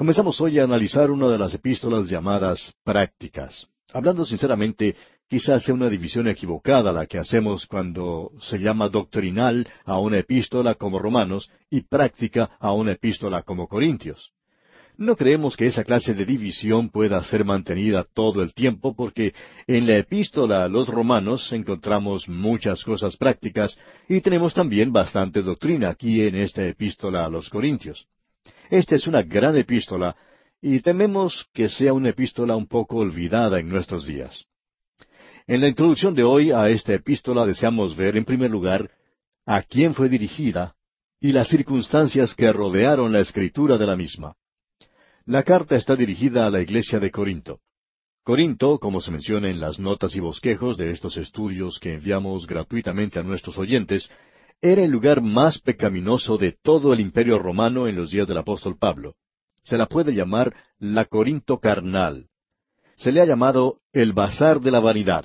Comenzamos hoy a analizar una de las epístolas llamadas prácticas. Hablando sinceramente, quizás sea una división equivocada la que hacemos cuando se llama doctrinal a una epístola como Romanos y práctica a una epístola como Corintios. No creemos que esa clase de división pueda ser mantenida todo el tiempo porque en la epístola a los romanos encontramos muchas cosas prácticas y tenemos también bastante doctrina aquí en esta epístola a los corintios. Esta es una gran epístola y tememos que sea una epístola un poco olvidada en nuestros días. En la introducción de hoy a esta epístola deseamos ver, en primer lugar, a quién fue dirigida y las circunstancias que rodearon la escritura de la misma. La carta está dirigida a la iglesia de Corinto. Corinto, como se menciona en las notas y bosquejos de estos estudios que enviamos gratuitamente a nuestros oyentes, era el lugar más pecaminoso de todo el imperio romano en los días del apóstol Pablo. Se la puede llamar la Corinto carnal. Se le ha llamado el Bazar de la Vanidad.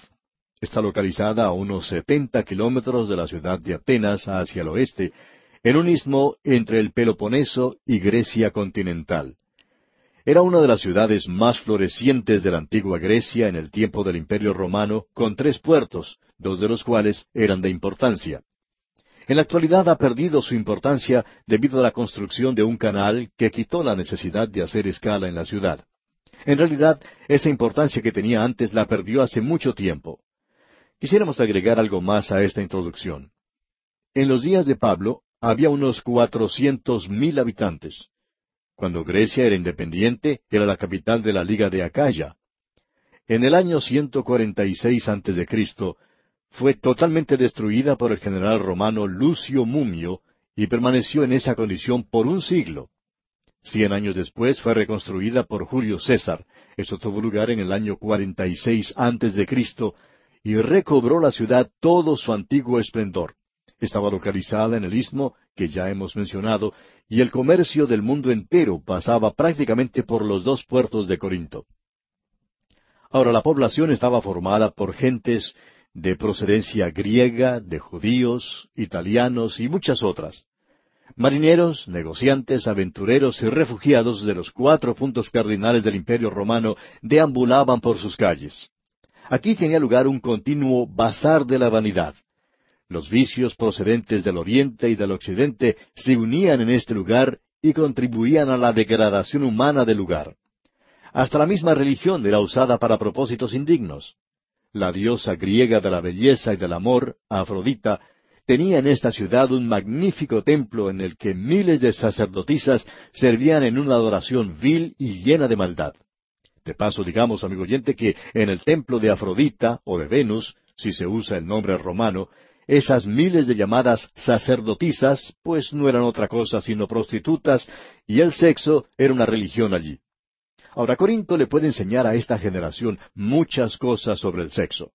Está localizada a unos setenta kilómetros de la ciudad de Atenas hacia el oeste, en un istmo entre el Peloponeso y Grecia continental. Era una de las ciudades más florecientes de la antigua Grecia en el tiempo del Imperio Romano, con tres puertos, dos de los cuales eran de importancia. En la actualidad ha perdido su importancia debido a la construcción de un canal que quitó la necesidad de hacer escala en la ciudad. En realidad, esa importancia que tenía antes la perdió hace mucho tiempo. Quisiéramos agregar algo más a esta introducción. En los días de Pablo había unos cuatrocientos mil habitantes. Cuando Grecia era independiente, era la capital de la Liga de Acaya. En el año 146 a.C., fue totalmente destruida por el general romano Lucio Mumio y permaneció en esa condición por un siglo. Cien años después fue reconstruida por Julio César. Esto tuvo lugar en el año 46 antes de Cristo y recobró la ciudad todo su antiguo esplendor. Estaba localizada en el istmo que ya hemos mencionado y el comercio del mundo entero pasaba prácticamente por los dos puertos de Corinto. Ahora la población estaba formada por gentes de procedencia griega, de judíos, italianos y muchas otras. Marineros, negociantes, aventureros y refugiados de los cuatro puntos cardinales del Imperio romano deambulaban por sus calles. Aquí tenía lugar un continuo bazar de la vanidad. Los vicios procedentes del Oriente y del Occidente se unían en este lugar y contribuían a la degradación humana del lugar. Hasta la misma religión era usada para propósitos indignos. La diosa griega de la belleza y del amor, Afrodita, tenía en esta ciudad un magnífico templo en el que miles de sacerdotisas servían en una adoración vil y llena de maldad. De paso, digamos, amigo oyente, que en el templo de Afrodita o de Venus, si se usa el nombre romano, esas miles de llamadas sacerdotisas, pues no eran otra cosa sino prostitutas, y el sexo era una religión allí. Ahora, Corinto le puede enseñar a esta generación muchas cosas sobre el sexo.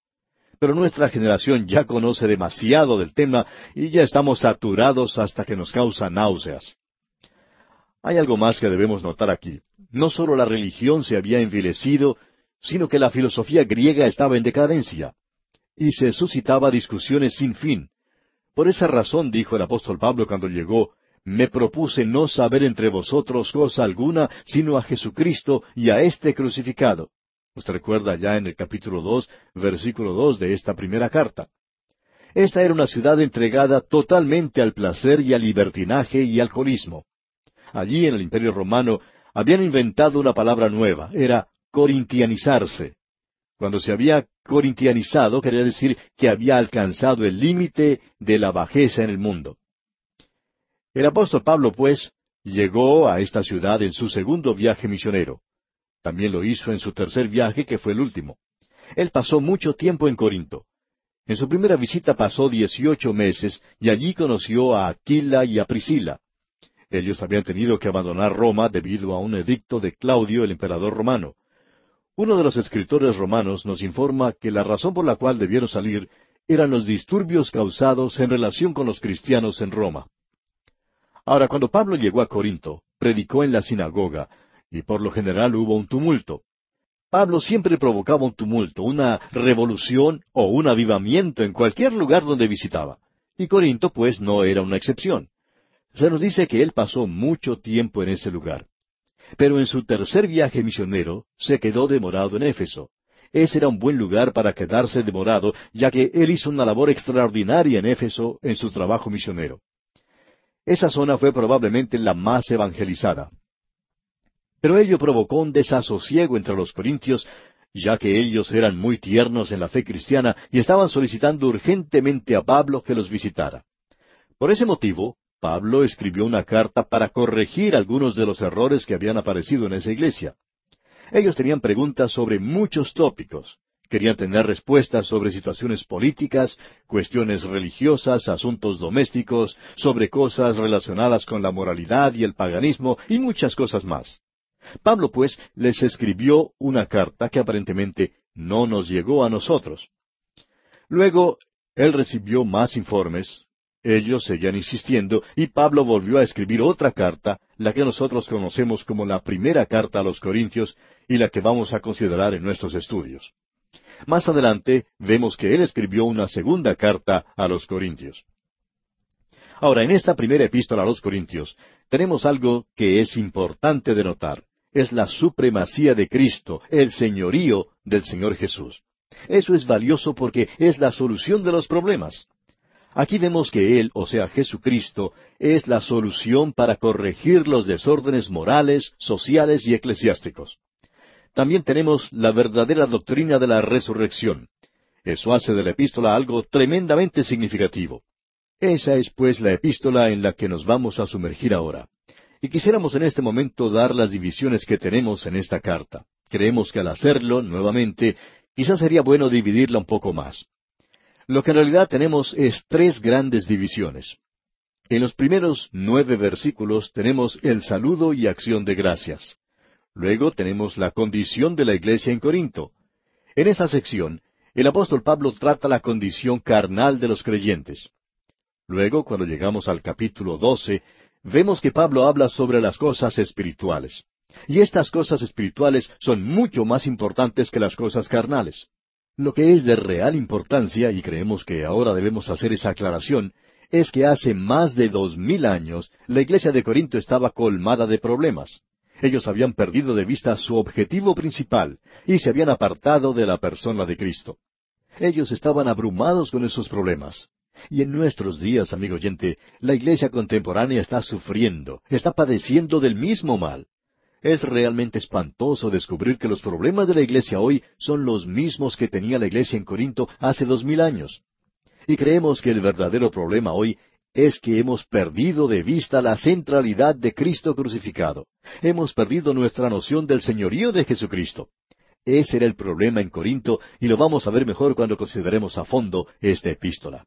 Pero nuestra generación ya conoce demasiado del tema y ya estamos saturados hasta que nos causa náuseas. Hay algo más que debemos notar aquí. No solo la religión se había envilecido, sino que la filosofía griega estaba en decadencia. Y se suscitaba discusiones sin fin. Por esa razón dijo el apóstol Pablo cuando llegó, me propuse no saber entre vosotros cosa alguna, sino a Jesucristo y a este crucificado. Usted recuerda ya en el capítulo dos, versículo dos de esta primera carta. Esta era una ciudad entregada totalmente al placer y al libertinaje y alcoholismo. Allí en el Imperio Romano habían inventado una palabra nueva, era corintianizarse. Cuando se había corintianizado quería decir que había alcanzado el límite de la bajeza en el mundo. El apóstol Pablo, pues, llegó a esta ciudad en su segundo viaje misionero. También lo hizo en su tercer viaje, que fue el último. Él pasó mucho tiempo en Corinto. En su primera visita pasó dieciocho meses y allí conoció a Aquila y a Priscila. Ellos habían tenido que abandonar Roma debido a un edicto de Claudio, el emperador romano. Uno de los escritores romanos nos informa que la razón por la cual debieron salir eran los disturbios causados en relación con los cristianos en Roma. Ahora, cuando Pablo llegó a Corinto, predicó en la sinagoga, y por lo general hubo un tumulto. Pablo siempre provocaba un tumulto, una revolución o un avivamiento en cualquier lugar donde visitaba. Y Corinto, pues, no era una excepción. Se nos dice que él pasó mucho tiempo en ese lugar. Pero en su tercer viaje misionero se quedó demorado en Éfeso. Ese era un buen lugar para quedarse demorado, ya que él hizo una labor extraordinaria en Éfeso en su trabajo misionero. Esa zona fue probablemente la más evangelizada. Pero ello provocó un desasosiego entre los corintios, ya que ellos eran muy tiernos en la fe cristiana y estaban solicitando urgentemente a Pablo que los visitara. Por ese motivo, Pablo escribió una carta para corregir algunos de los errores que habían aparecido en esa iglesia. Ellos tenían preguntas sobre muchos tópicos. Querían tener respuestas sobre situaciones políticas, cuestiones religiosas, asuntos domésticos, sobre cosas relacionadas con la moralidad y el paganismo y muchas cosas más. Pablo, pues, les escribió una carta que aparentemente no nos llegó a nosotros. Luego, él recibió más informes, ellos seguían insistiendo, y Pablo volvió a escribir otra carta, la que nosotros conocemos como la primera carta a los Corintios, y la que vamos a considerar en nuestros estudios. Más adelante vemos que él escribió una segunda carta a los Corintios. Ahora, en esta primera epístola a los Corintios, tenemos algo que es importante de notar es la supremacía de Cristo, el señorío del Señor Jesús. Eso es valioso porque es la solución de los problemas. Aquí vemos que Él, o sea, Jesucristo, es la solución para corregir los desórdenes morales, sociales y eclesiásticos. También tenemos la verdadera doctrina de la resurrección. Eso hace de la epístola algo tremendamente significativo. Esa es pues la epístola en la que nos vamos a sumergir ahora. Y quisiéramos en este momento dar las divisiones que tenemos en esta carta. Creemos que al hacerlo, nuevamente, quizás sería bueno dividirla un poco más. Lo que en realidad tenemos es tres grandes divisiones. En los primeros nueve versículos tenemos el saludo y acción de gracias. Luego tenemos la condición de la iglesia en Corinto. En esa sección, el apóstol Pablo trata la condición carnal de los creyentes. Luego, cuando llegamos al capítulo doce, vemos que Pablo habla sobre las cosas espirituales. Y estas cosas espirituales son mucho más importantes que las cosas carnales. Lo que es de real importancia, y creemos que ahora debemos hacer esa aclaración, es que hace más de dos mil años la iglesia de Corinto estaba colmada de problemas. Ellos habían perdido de vista su objetivo principal y se habían apartado de la persona de Cristo. Ellos estaban abrumados con esos problemas. Y en nuestros días, amigo oyente, la iglesia contemporánea está sufriendo, está padeciendo del mismo mal. Es realmente espantoso descubrir que los problemas de la iglesia hoy son los mismos que tenía la iglesia en Corinto hace dos mil años. Y creemos que el verdadero problema hoy es que hemos perdido de vista la centralidad de Cristo crucificado. Hemos perdido nuestra noción del señorío de Jesucristo. Ese era el problema en Corinto y lo vamos a ver mejor cuando consideremos a fondo esta epístola.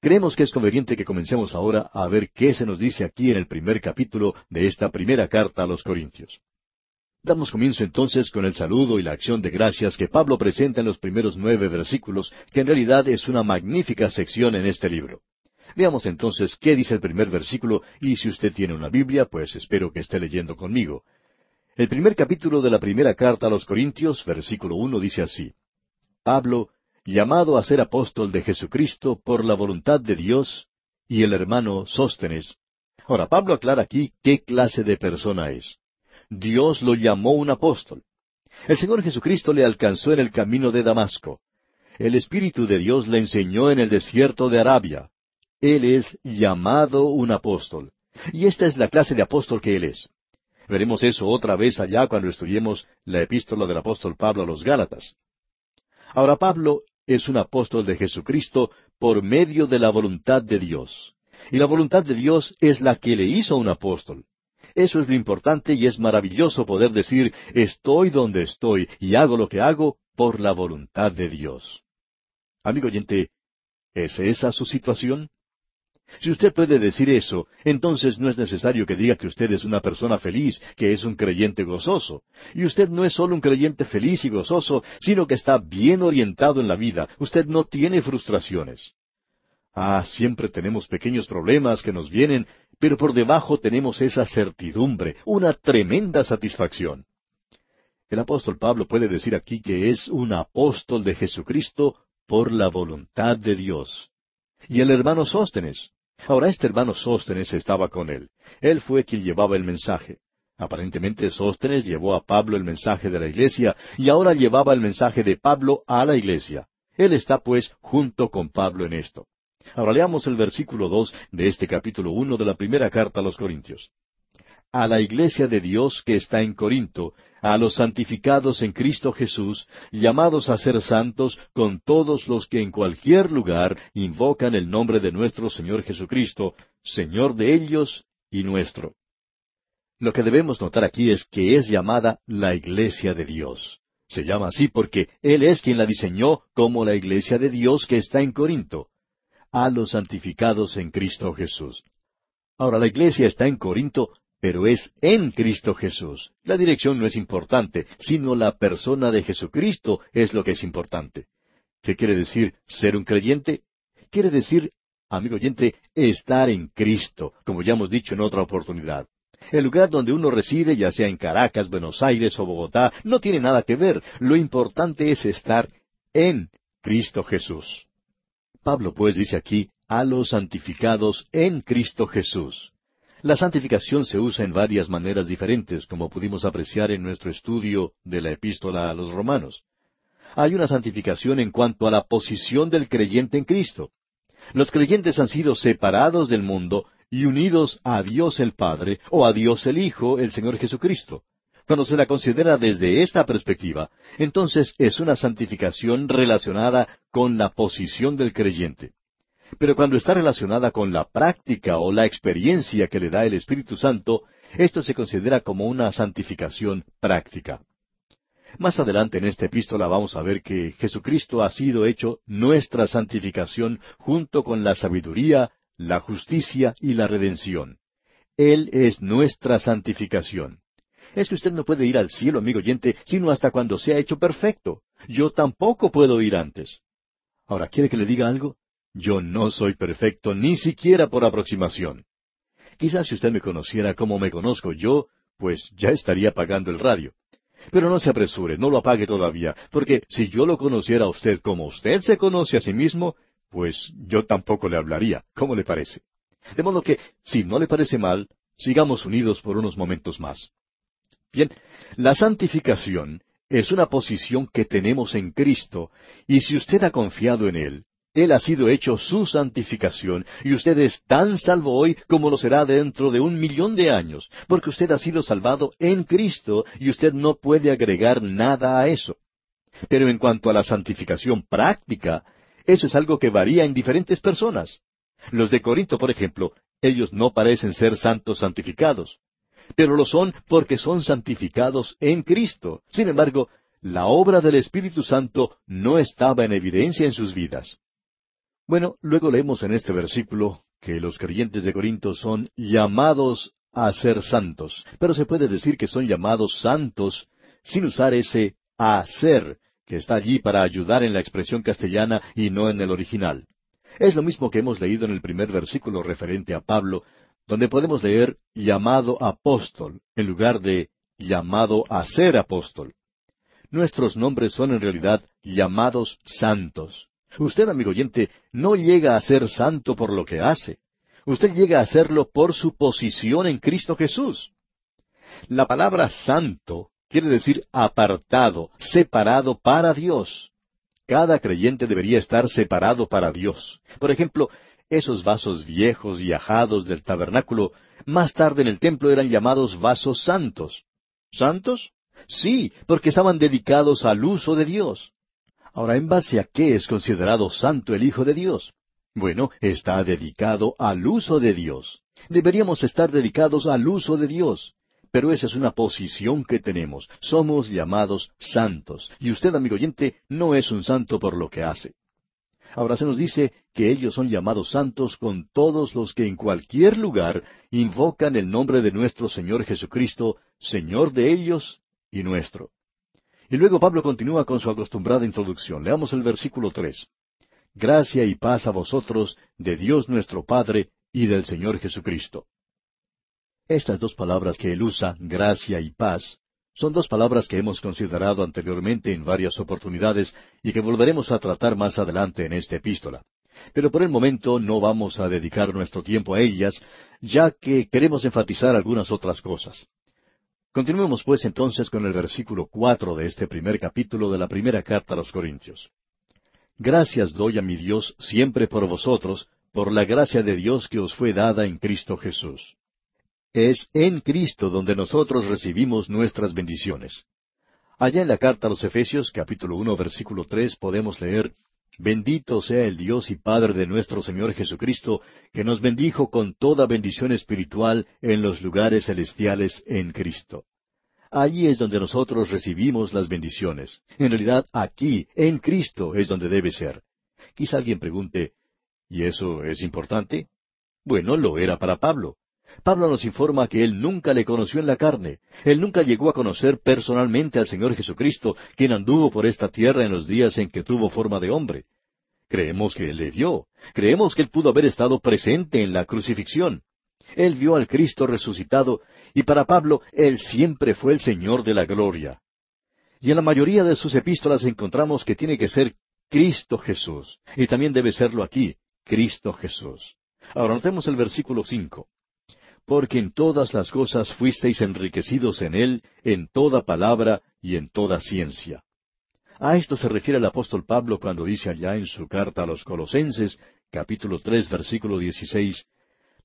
Creemos que es conveniente que comencemos ahora a ver qué se nos dice aquí en el primer capítulo de esta primera carta a los Corintios. Damos comienzo entonces con el saludo y la acción de gracias que Pablo presenta en los primeros nueve versículos, que en realidad es una magnífica sección en este libro. Veamos entonces qué dice el primer versículo y si usted tiene una Biblia, pues espero que esté leyendo conmigo. El primer capítulo de la primera carta a los Corintios, versículo uno, dice así. Pablo, llamado a ser apóstol de Jesucristo por la voluntad de Dios, y el hermano Sóstenes. Ahora, Pablo aclara aquí qué clase de persona es. Dios lo llamó un apóstol. El Señor Jesucristo le alcanzó en el camino de Damasco. El Espíritu de Dios le enseñó en el desierto de Arabia. Él es llamado un apóstol. Y esta es la clase de apóstol que él es. Veremos eso otra vez allá cuando estudiemos la epístola del apóstol Pablo a los Gálatas. Ahora Pablo es un apóstol de Jesucristo por medio de la voluntad de Dios. Y la voluntad de Dios es la que le hizo un apóstol. Eso es lo importante y es maravilloso poder decir, estoy donde estoy y hago lo que hago por la voluntad de Dios. Amigo oyente, ¿es esa su situación? Si usted puede decir eso, entonces no es necesario que diga que usted es una persona feliz, que es un creyente gozoso. Y usted no es solo un creyente feliz y gozoso, sino que está bien orientado en la vida. Usted no tiene frustraciones. Ah, siempre tenemos pequeños problemas que nos vienen, pero por debajo tenemos esa certidumbre, una tremenda satisfacción. El apóstol Pablo puede decir aquí que es un apóstol de Jesucristo por la voluntad de Dios. Y el hermano Sóstenes, Ahora este hermano Sóstenes estaba con él. Él fue quien llevaba el mensaje. Aparentemente Sóstenes llevó a Pablo el mensaje de la iglesia y ahora llevaba el mensaje de Pablo a la iglesia. Él está pues junto con Pablo en esto. Ahora leamos el versículo dos de este capítulo uno de la primera carta a los Corintios. A la iglesia de Dios que está en Corinto, a los santificados en Cristo Jesús, llamados a ser santos con todos los que en cualquier lugar invocan el nombre de nuestro Señor Jesucristo, Señor de ellos y nuestro. Lo que debemos notar aquí es que es llamada la iglesia de Dios. Se llama así porque Él es quien la diseñó como la iglesia de Dios que está en Corinto, a los santificados en Cristo Jesús. Ahora la iglesia está en Corinto, pero es en Cristo Jesús. La dirección no es importante, sino la persona de Jesucristo es lo que es importante. ¿Qué quiere decir ser un creyente? Quiere decir, amigo oyente, estar en Cristo, como ya hemos dicho en otra oportunidad. El lugar donde uno reside, ya sea en Caracas, Buenos Aires o Bogotá, no tiene nada que ver. Lo importante es estar en Cristo Jesús. Pablo pues dice aquí, a los santificados en Cristo Jesús. La santificación se usa en varias maneras diferentes, como pudimos apreciar en nuestro estudio de la epístola a los romanos. Hay una santificación en cuanto a la posición del creyente en Cristo. Los creyentes han sido separados del mundo y unidos a Dios el Padre o a Dios el Hijo, el Señor Jesucristo. Cuando se la considera desde esta perspectiva, entonces es una santificación relacionada con la posición del creyente. Pero cuando está relacionada con la práctica o la experiencia que le da el Espíritu Santo, esto se considera como una santificación práctica. Más adelante en esta epístola vamos a ver que Jesucristo ha sido hecho nuestra santificación junto con la sabiduría, la justicia y la redención. Él es nuestra santificación. Es que usted no puede ir al cielo, amigo oyente, sino hasta cuando sea hecho perfecto. Yo tampoco puedo ir antes. Ahora, ¿quiere que le diga algo? Yo no soy perfecto, ni siquiera por aproximación. Quizás si usted me conociera como me conozco yo, pues ya estaría apagando el radio. Pero no se apresure, no lo apague todavía, porque si yo lo conociera a usted como usted se conoce a sí mismo, pues yo tampoco le hablaría. ¿Cómo le parece? De modo que, si no le parece mal, sigamos unidos por unos momentos más. Bien, la santificación es una posición que tenemos en Cristo, y si usted ha confiado en Él, Él ha sido hecho su santificación, y usted es tan salvo hoy como lo será dentro de un millón de años, porque usted ha sido salvado en Cristo, y usted no puede agregar nada a eso. Pero en cuanto a la santificación práctica, eso es algo que varía en diferentes personas. Los de Corinto, por ejemplo, ellos no parecen ser santos santificados, pero lo son porque son santificados en Cristo. Sin embargo, la obra del Espíritu Santo no estaba en evidencia en sus vidas. Bueno, luego leemos en este versículo que los creyentes de Corinto son llamados a ser santos, pero se puede decir que son llamados santos sin usar ese a ser, que está allí para ayudar en la expresión castellana y no en el original. Es lo mismo que hemos leído en el primer versículo referente a Pablo, donde podemos leer llamado apóstol en lugar de llamado a ser apóstol. Nuestros nombres son en realidad llamados santos. Usted, amigo oyente, no llega a ser santo por lo que hace. Usted llega a serlo por su posición en Cristo Jesús. La palabra santo quiere decir apartado, separado para Dios. Cada creyente debería estar separado para Dios. Por ejemplo, esos vasos viejos y ajados del tabernáculo, más tarde en el templo eran llamados vasos santos. ¿Santos? Sí, porque estaban dedicados al uso de Dios. Ahora, ¿en base a qué es considerado santo el Hijo de Dios? Bueno, está dedicado al uso de Dios. Deberíamos estar dedicados al uso de Dios. Pero esa es una posición que tenemos. Somos llamados santos. Y usted, amigo oyente, no es un santo por lo que hace. Ahora se nos dice que ellos son llamados santos con todos los que en cualquier lugar invocan el nombre de nuestro Señor Jesucristo, Señor de ellos y nuestro. Y luego Pablo continúa con su acostumbrada introducción. Leamos el versículo tres. Gracia y paz a vosotros, de Dios nuestro Padre y del Señor Jesucristo. Estas dos palabras que él usa, gracia y paz, son dos palabras que hemos considerado anteriormente en varias oportunidades y que volveremos a tratar más adelante en esta epístola. Pero por el momento no vamos a dedicar nuestro tiempo a ellas, ya que queremos enfatizar algunas otras cosas. Continuemos pues entonces con el versículo cuatro de este primer capítulo de la primera carta a los Corintios. Gracias doy a mi Dios siempre por vosotros, por la gracia de Dios que os fue dada en Cristo Jesús. Es en Cristo donde nosotros recibimos nuestras bendiciones. Allá en la carta a los Efesios, capítulo uno, versículo tres, podemos leer Bendito sea el Dios y Padre de nuestro Señor Jesucristo, que nos bendijo con toda bendición espiritual en los lugares celestiales en Cristo. Allí es donde nosotros recibimos las bendiciones. En realidad, aquí, en Cristo, es donde debe ser. Quizá alguien pregunte, ¿y eso es importante? Bueno, lo era para Pablo. Pablo nos informa que él nunca le conoció en la carne. Él nunca llegó a conocer personalmente al Señor Jesucristo, quien anduvo por esta tierra en los días en que tuvo forma de hombre. Creemos que él le vio. Creemos que él pudo haber estado presente en la crucifixión. Él vio al Cristo resucitado, y para Pablo él siempre fue el Señor de la gloria. Y en la mayoría de sus epístolas encontramos que tiene que ser Cristo Jesús, y también debe serlo aquí, Cristo Jesús. Ahora notemos el versículo cinco porque en todas las cosas fuisteis enriquecidos en él, en toda palabra y en toda ciencia. A esto se refiere el apóstol Pablo cuando dice allá en su carta a los Colosenses, capítulo tres, versículo dieciséis,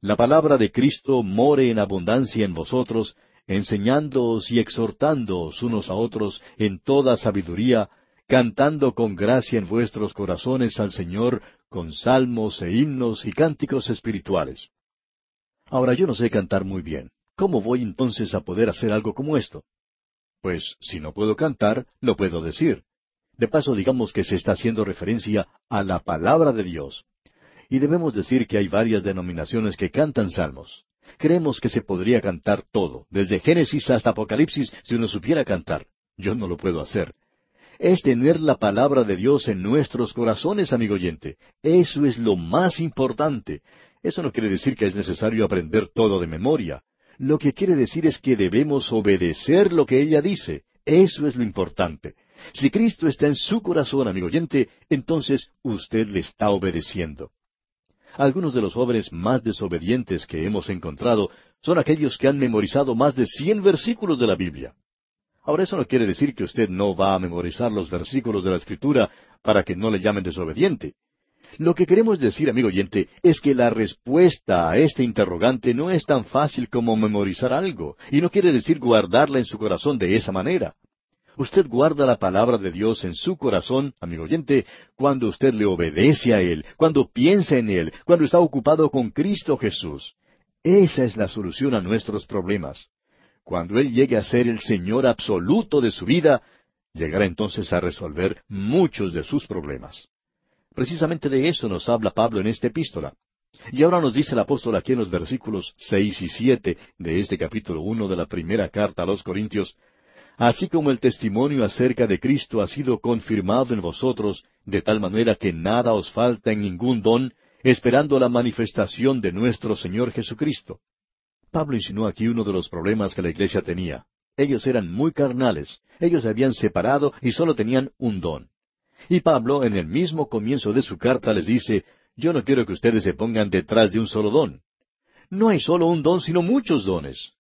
La palabra de Cristo more en abundancia en vosotros, enseñándoos y exhortándoos unos a otros en toda sabiduría, cantando con gracia en vuestros corazones al Señor con salmos e himnos y cánticos espirituales. Ahora yo no sé cantar muy bien. ¿Cómo voy entonces a poder hacer algo como esto? Pues si no puedo cantar, lo puedo decir. De paso digamos que se está haciendo referencia a la palabra de Dios. Y debemos decir que hay varias denominaciones que cantan salmos. Creemos que se podría cantar todo, desde Génesis hasta Apocalipsis, si uno supiera cantar. Yo no lo puedo hacer. Es tener la palabra de Dios en nuestros corazones, amigo oyente. Eso es lo más importante. Eso no quiere decir que es necesario aprender todo de memoria. Lo que quiere decir es que debemos obedecer lo que ella dice. Eso es lo importante. Si Cristo está en su corazón, amigo oyente, entonces usted le está obedeciendo. Algunos de los jóvenes más desobedientes que hemos encontrado son aquellos que han memorizado más de cien versículos de la Biblia. Ahora eso no quiere decir que usted no va a memorizar los versículos de la Escritura para que no le llamen desobediente. Lo que queremos decir, amigo oyente, es que la respuesta a este interrogante no es tan fácil como memorizar algo, y no quiere decir guardarla en su corazón de esa manera. Usted guarda la palabra de Dios en su corazón, amigo oyente, cuando usted le obedece a Él, cuando piensa en Él, cuando está ocupado con Cristo Jesús. Esa es la solución a nuestros problemas. Cuando Él llegue a ser el Señor absoluto de su vida, llegará entonces a resolver muchos de sus problemas. Precisamente de eso nos habla Pablo en esta epístola. Y ahora nos dice el apóstol aquí en los versículos seis y siete de este capítulo uno de la primera carta a los Corintios, así como el testimonio acerca de Cristo ha sido confirmado en vosotros, de tal manera que nada os falta en ningún don, esperando la manifestación de nuestro Señor Jesucristo. Pablo insinuó aquí uno de los problemas que la iglesia tenía. Ellos eran muy carnales, ellos se habían separado y solo tenían un don. Y Pablo, en el mismo comienzo de su carta, les dice, yo no quiero que ustedes se pongan detrás de un solo don. No hay solo un don, sino muchos dones.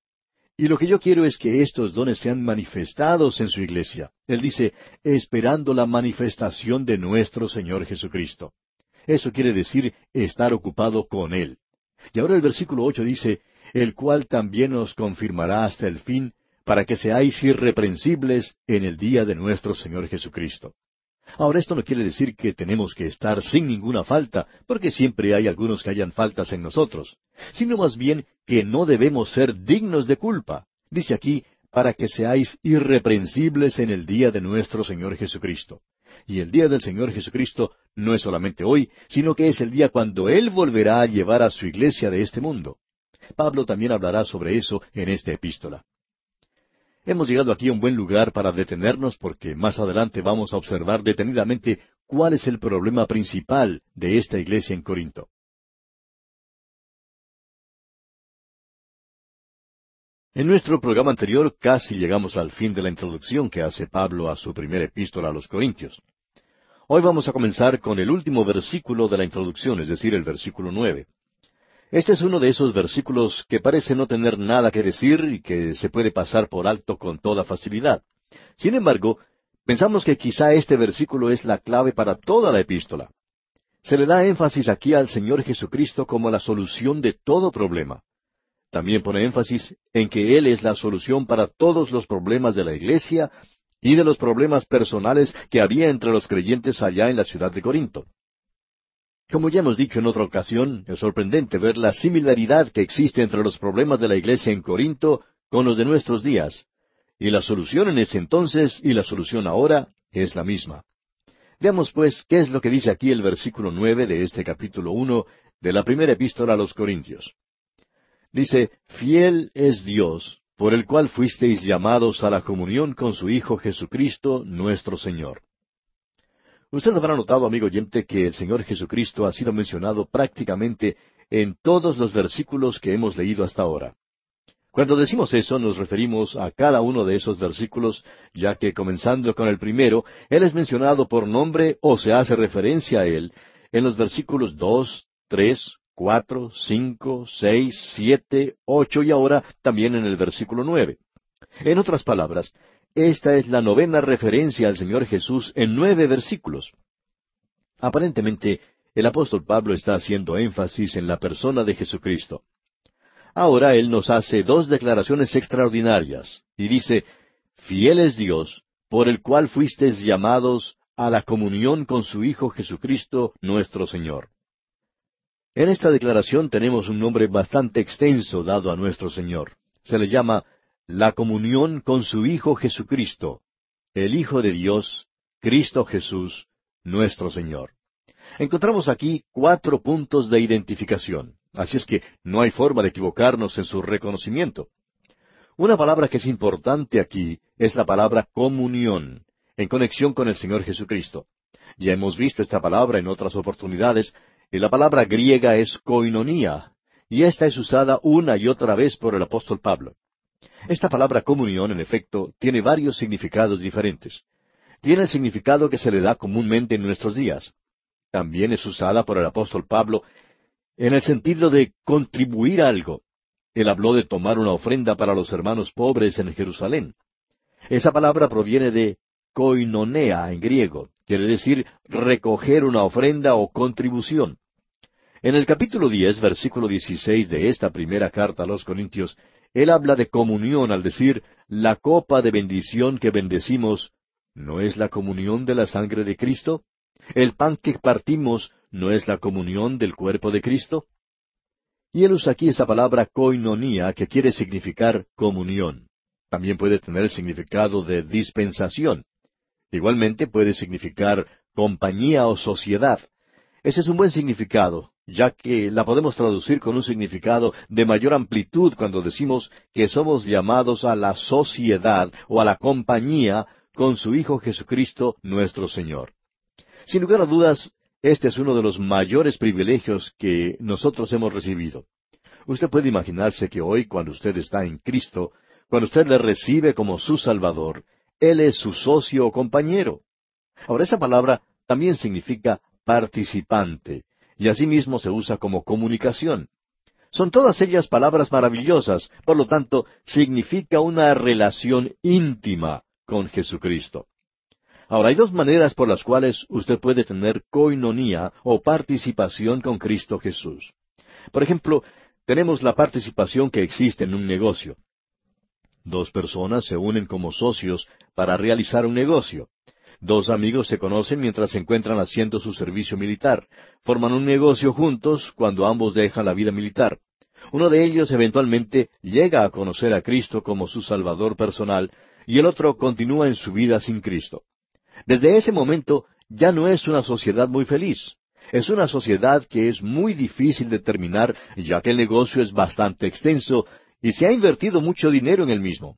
Y lo que yo quiero es que estos dones sean manifestados en su iglesia. Él dice, esperando la manifestación de nuestro Señor Jesucristo. Eso quiere decir estar ocupado con Él. Y ahora el versículo ocho dice, el cual también os confirmará hasta el fin, para que seáis irreprensibles en el día de nuestro Señor Jesucristo. Ahora esto no quiere decir que tenemos que estar sin ninguna falta, porque siempre hay algunos que hayan faltas en nosotros, sino más bien que no debemos ser dignos de culpa. Dice aquí, para que seáis irreprensibles en el día de nuestro Señor Jesucristo. Y el día del Señor Jesucristo no es solamente hoy, sino que es el día cuando Él volverá a llevar a su iglesia de este mundo. Pablo también hablará sobre eso en esta epístola. Hemos llegado aquí a un buen lugar para detenernos porque más adelante vamos a observar detenidamente cuál es el problema principal de esta iglesia en Corinto. En nuestro programa anterior casi llegamos al fin de la introducción que hace Pablo a su primera epístola a los Corintios. Hoy vamos a comenzar con el último versículo de la introducción, es decir, el versículo nueve. Este es uno de esos versículos que parece no tener nada que decir y que se puede pasar por alto con toda facilidad. Sin embargo, pensamos que quizá este versículo es la clave para toda la epístola. Se le da énfasis aquí al Señor Jesucristo como la solución de todo problema. También pone énfasis en que Él es la solución para todos los problemas de la iglesia y de los problemas personales que había entre los creyentes allá en la ciudad de Corinto. Como ya hemos dicho en otra ocasión, es sorprendente ver la similaridad que existe entre los problemas de la iglesia en Corinto con los de nuestros días. Y la solución en ese entonces y la solución ahora es la misma. Veamos pues qué es lo que dice aquí el versículo nueve de este capítulo uno de la primera epístola a los Corintios. Dice, Fiel es Dios, por el cual fuisteis llamados a la comunión con su Hijo Jesucristo nuestro Señor. Usted habrá notado, amigo oyente, que el Señor Jesucristo ha sido mencionado prácticamente en todos los versículos que hemos leído hasta ahora. Cuando decimos eso nos referimos a cada uno de esos versículos, ya que comenzando con el primero, Él es mencionado por nombre o se hace referencia a Él en los versículos dos, tres, cuatro, cinco, seis, siete, ocho y ahora también en el versículo nueve. En otras palabras, esta es la novena referencia al Señor Jesús en nueve versículos. Aparentemente, el apóstol Pablo está haciendo énfasis en la persona de Jesucristo. Ahora él nos hace dos declaraciones extraordinarias y dice, Fiel es Dios, por el cual fuisteis llamados a la comunión con su Hijo Jesucristo nuestro Señor. En esta declaración tenemos un nombre bastante extenso dado a nuestro Señor. Se le llama la comunión con su Hijo Jesucristo, el Hijo de Dios, Cristo Jesús, nuestro Señor. Encontramos aquí cuatro puntos de identificación. Así es que no hay forma de equivocarnos en su reconocimiento. Una palabra que es importante aquí es la palabra comunión, en conexión con el Señor Jesucristo. Ya hemos visto esta palabra en otras oportunidades, y la palabra griega es koinonía, y esta es usada una y otra vez por el apóstol Pablo. Esta palabra comunión, en efecto, tiene varios significados diferentes. Tiene el significado que se le da comúnmente en nuestros días. También es usada por el apóstol Pablo en el sentido de contribuir algo. Él habló de tomar una ofrenda para los hermanos pobres en Jerusalén. Esa palabra proviene de koinonea en griego, quiere decir recoger una ofrenda o contribución. En el capítulo diez, versículo dieciséis de esta primera carta a los Corintios, él habla de comunión al decir, la copa de bendición que bendecimos, ¿no es la comunión de la sangre de Cristo? ¿El pan que partimos no es la comunión del cuerpo de Cristo? Y él usa aquí esa palabra koinonía que quiere significar comunión. También puede tener el significado de dispensación. Igualmente puede significar compañía o sociedad. Ese es un buen significado, ya que la podemos traducir con un significado de mayor amplitud cuando decimos que somos llamados a la sociedad o a la compañía con su Hijo Jesucristo nuestro Señor. Sin lugar a dudas, este es uno de los mayores privilegios que nosotros hemos recibido. Usted puede imaginarse que hoy, cuando usted está en Cristo, cuando usted le recibe como su Salvador, Él es su socio o compañero. Ahora, esa palabra también significa participante, y asimismo se usa como comunicación. Son todas ellas palabras maravillosas, por lo tanto, significa una relación íntima con Jesucristo. Ahora, hay dos maneras por las cuales usted puede tener coinonía o participación con Cristo Jesús. Por ejemplo, tenemos la participación que existe en un negocio. Dos personas se unen como socios para realizar un negocio. Dos amigos se conocen mientras se encuentran haciendo su servicio militar. Forman un negocio juntos cuando ambos dejan la vida militar. Uno de ellos eventualmente llega a conocer a Cristo como su Salvador personal y el otro continúa en su vida sin Cristo. Desde ese momento ya no es una sociedad muy feliz. Es una sociedad que es muy difícil de terminar ya que el negocio es bastante extenso y se ha invertido mucho dinero en el mismo.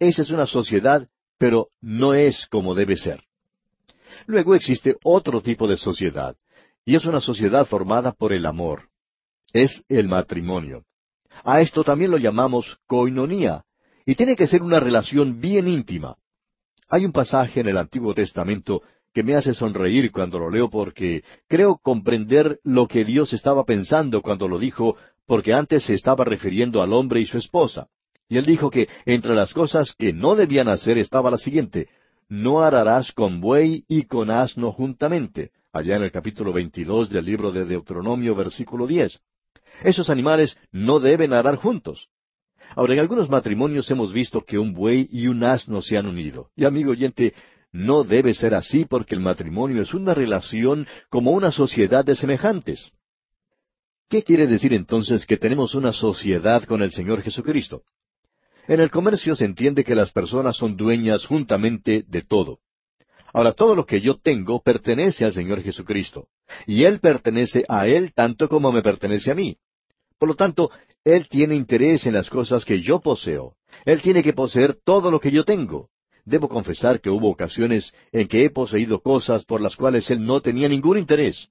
Esa es una sociedad pero no es como debe ser. Luego existe otro tipo de sociedad, y es una sociedad formada por el amor. Es el matrimonio. A esto también lo llamamos coinonía, y tiene que ser una relación bien íntima. Hay un pasaje en el Antiguo Testamento que me hace sonreír cuando lo leo porque creo comprender lo que Dios estaba pensando cuando lo dijo, porque antes se estaba refiriendo al hombre y su esposa. Y él dijo que entre las cosas que no debían hacer estaba la siguiente, no ararás con buey y con asno juntamente, allá en el capítulo 22 del libro de Deuteronomio versículo 10. Esos animales no deben arar juntos. Ahora, en algunos matrimonios hemos visto que un buey y un asno se han unido. Y amigo oyente, no debe ser así porque el matrimonio es una relación como una sociedad de semejantes. ¿Qué quiere decir entonces que tenemos una sociedad con el Señor Jesucristo? En el comercio se entiende que las personas son dueñas juntamente de todo. Ahora, todo lo que yo tengo pertenece al Señor Jesucristo, y Él pertenece a Él tanto como me pertenece a mí. Por lo tanto, Él tiene interés en las cosas que yo poseo. Él tiene que poseer todo lo que yo tengo. Debo confesar que hubo ocasiones en que he poseído cosas por las cuales Él no tenía ningún interés.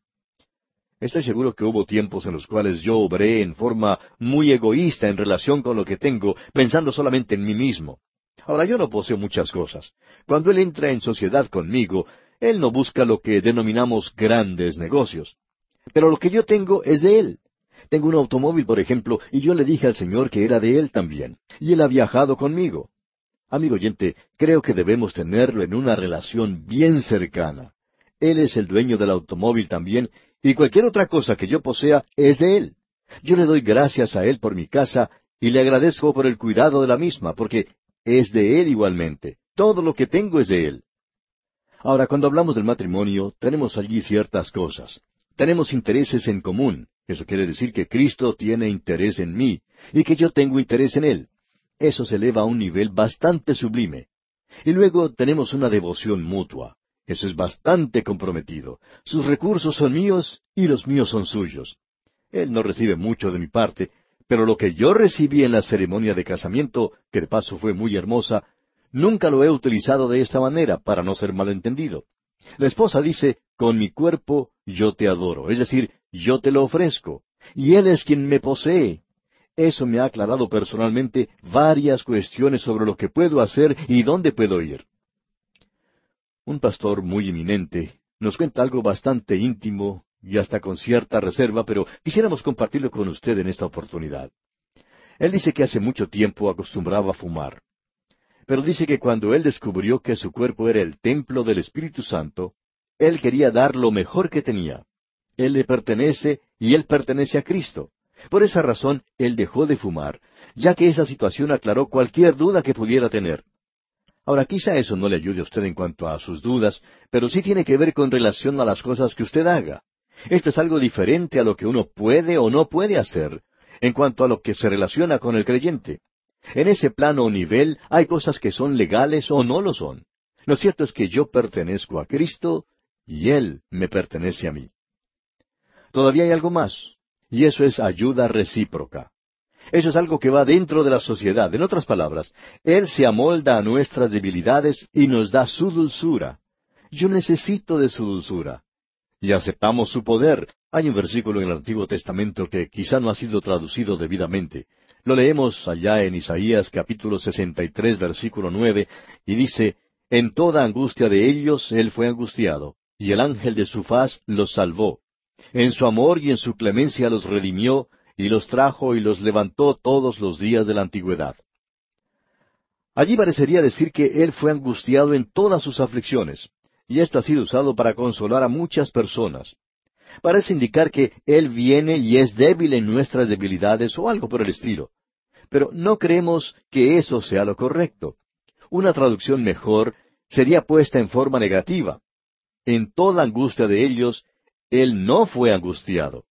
Estoy seguro que hubo tiempos en los cuales yo obré en forma muy egoísta en relación con lo que tengo, pensando solamente en mí mismo. Ahora yo no poseo muchas cosas. Cuando Él entra en sociedad conmigo, Él no busca lo que denominamos grandes negocios. Pero lo que yo tengo es de Él. Tengo un automóvil, por ejemplo, y yo le dije al Señor que era de Él también. Y Él ha viajado conmigo. Amigo oyente, creo que debemos tenerlo en una relación bien cercana. Él es el dueño del automóvil también, y cualquier otra cosa que yo posea es de Él. Yo le doy gracias a Él por mi casa y le agradezco por el cuidado de la misma, porque es de Él igualmente. Todo lo que tengo es de Él. Ahora, cuando hablamos del matrimonio, tenemos allí ciertas cosas. Tenemos intereses en común. Eso quiere decir que Cristo tiene interés en mí y que yo tengo interés en Él. Eso se eleva a un nivel bastante sublime. Y luego tenemos una devoción mutua. Eso es bastante comprometido. Sus recursos son míos y los míos son suyos. Él no recibe mucho de mi parte, pero lo que yo recibí en la ceremonia de casamiento, que de paso fue muy hermosa, nunca lo he utilizado de esta manera para no ser malentendido. La esposa dice, con mi cuerpo yo te adoro, es decir, yo te lo ofrezco, y Él es quien me posee. Eso me ha aclarado personalmente varias cuestiones sobre lo que puedo hacer y dónde puedo ir. Un pastor muy eminente nos cuenta algo bastante íntimo y hasta con cierta reserva, pero quisiéramos compartirlo con usted en esta oportunidad. Él dice que hace mucho tiempo acostumbraba a fumar, pero dice que cuando él descubrió que su cuerpo era el templo del Espíritu Santo, él quería dar lo mejor que tenía. Él le pertenece y él pertenece a Cristo. Por esa razón, él dejó de fumar, ya que esa situación aclaró cualquier duda que pudiera tener. Ahora, quizá eso no le ayude a usted en cuanto a sus dudas, pero sí tiene que ver con relación a las cosas que usted haga. Esto es algo diferente a lo que uno puede o no puede hacer, en cuanto a lo que se relaciona con el creyente. En ese plano o nivel hay cosas que son legales o no lo son. Lo cierto es que yo pertenezco a Cristo y Él me pertenece a mí. Todavía hay algo más, y eso es ayuda recíproca. Eso es algo que va dentro de la sociedad. En otras palabras, Él se amolda a nuestras debilidades y nos da su dulzura. Yo necesito de su dulzura. Y aceptamos su poder. Hay un versículo en el Antiguo Testamento que quizá no ha sido traducido debidamente. Lo leemos allá en Isaías capítulo 63 versículo 9 y dice, En toda angustia de ellos Él fue angustiado, y el ángel de su faz los salvó. En su amor y en su clemencia los redimió, y los trajo y los levantó todos los días de la antigüedad. Allí parecería decir que Él fue angustiado en todas sus aflicciones, y esto ha sido usado para consolar a muchas personas. Parece indicar que Él viene y es débil en nuestras debilidades o algo por el estilo. Pero no creemos que eso sea lo correcto. Una traducción mejor sería puesta en forma negativa. En toda angustia de ellos, Él no fue angustiado.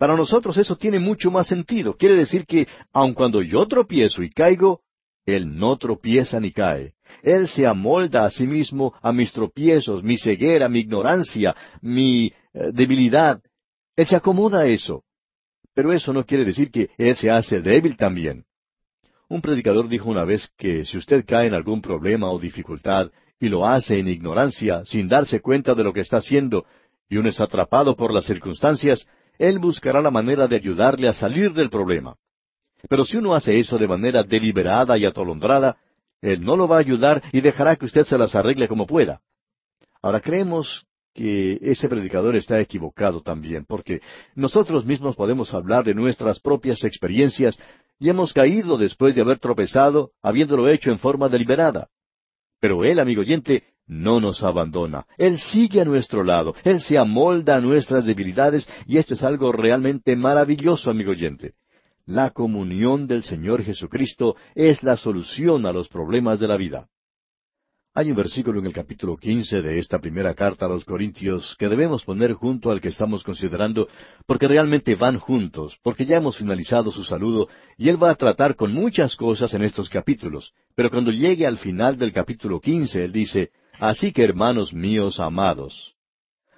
Para nosotros eso tiene mucho más sentido. Quiere decir que, aun cuando yo tropiezo y caigo, Él no tropieza ni cae. Él se amolda a sí mismo a mis tropiezos, mi ceguera, mi ignorancia, mi eh, debilidad. Él se acomoda a eso. Pero eso no quiere decir que Él se hace débil también. Un predicador dijo una vez que si usted cae en algún problema o dificultad y lo hace en ignorancia, sin darse cuenta de lo que está haciendo, y uno es atrapado por las circunstancias, él buscará la manera de ayudarle a salir del problema. Pero si uno hace eso de manera deliberada y atolondrada, Él no lo va a ayudar y dejará que usted se las arregle como pueda. Ahora creemos que ese predicador está equivocado también, porque nosotros mismos podemos hablar de nuestras propias experiencias y hemos caído después de haber tropezado, habiéndolo hecho en forma deliberada. Pero Él, amigo oyente, no nos abandona. Él sigue a nuestro lado. Él se amolda a nuestras debilidades y esto es algo realmente maravilloso, amigo oyente. La comunión del Señor Jesucristo es la solución a los problemas de la vida. Hay un versículo en el capítulo quince de esta primera carta a los Corintios que debemos poner junto al que estamos considerando, porque realmente van juntos, porque ya hemos finalizado su saludo, y él va a tratar con muchas cosas en estos capítulos. Pero cuando llegue al final del capítulo quince, él dice, Así que hermanos míos amados.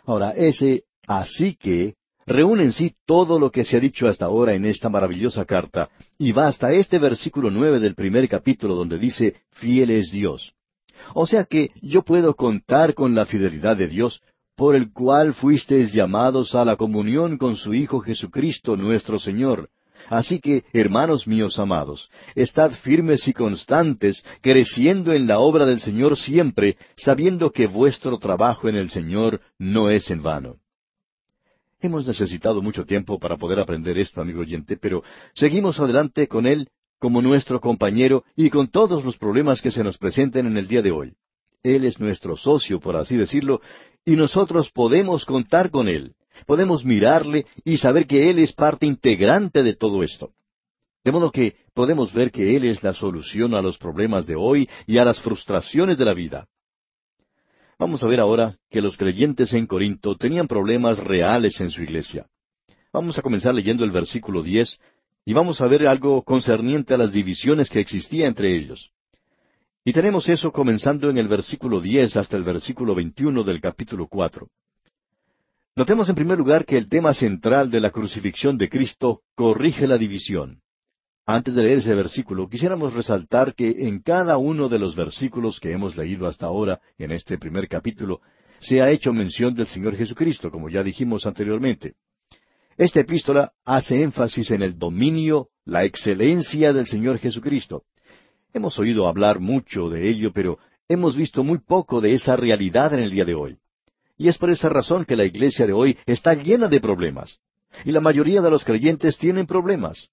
Ahora, ese así que reúne en sí todo lo que se ha dicho hasta ahora en esta maravillosa carta, y va hasta este versículo nueve del primer capítulo donde dice, Fiel es Dios. O sea que yo puedo contar con la fidelidad de Dios, por el cual fuisteis llamados a la comunión con su Hijo Jesucristo nuestro Señor. Así que, hermanos míos amados, estad firmes y constantes, creciendo en la obra del Señor siempre, sabiendo que vuestro trabajo en el Señor no es en vano. Hemos necesitado mucho tiempo para poder aprender esto, amigo oyente, pero seguimos adelante con él como nuestro compañero y con todos los problemas que se nos presenten en el día de hoy. Él es nuestro socio, por así decirlo, y nosotros podemos contar con Él. Podemos mirarle y saber que Él es parte integrante de todo esto. De modo que podemos ver que Él es la solución a los problemas de hoy y a las frustraciones de la vida. Vamos a ver ahora que los creyentes en Corinto tenían problemas reales en su iglesia. Vamos a comenzar leyendo el versículo diez y vamos a ver algo concerniente a las divisiones que existía entre ellos. Y tenemos eso comenzando en el versículo diez hasta el versículo veintiuno del capítulo cuatro. Notemos en primer lugar que el tema central de la crucifixión de Cristo corrige la división. Antes de leer ese versículo, quisiéramos resaltar que en cada uno de los versículos que hemos leído hasta ahora en este primer capítulo, se ha hecho mención del Señor Jesucristo, como ya dijimos anteriormente. Esta epístola hace énfasis en el dominio, la excelencia del Señor Jesucristo. Hemos oído hablar mucho de ello, pero hemos visto muy poco de esa realidad en el día de hoy. Y es por esa razón que la iglesia de hoy está llena de problemas. Y la mayoría de los creyentes tienen problemas.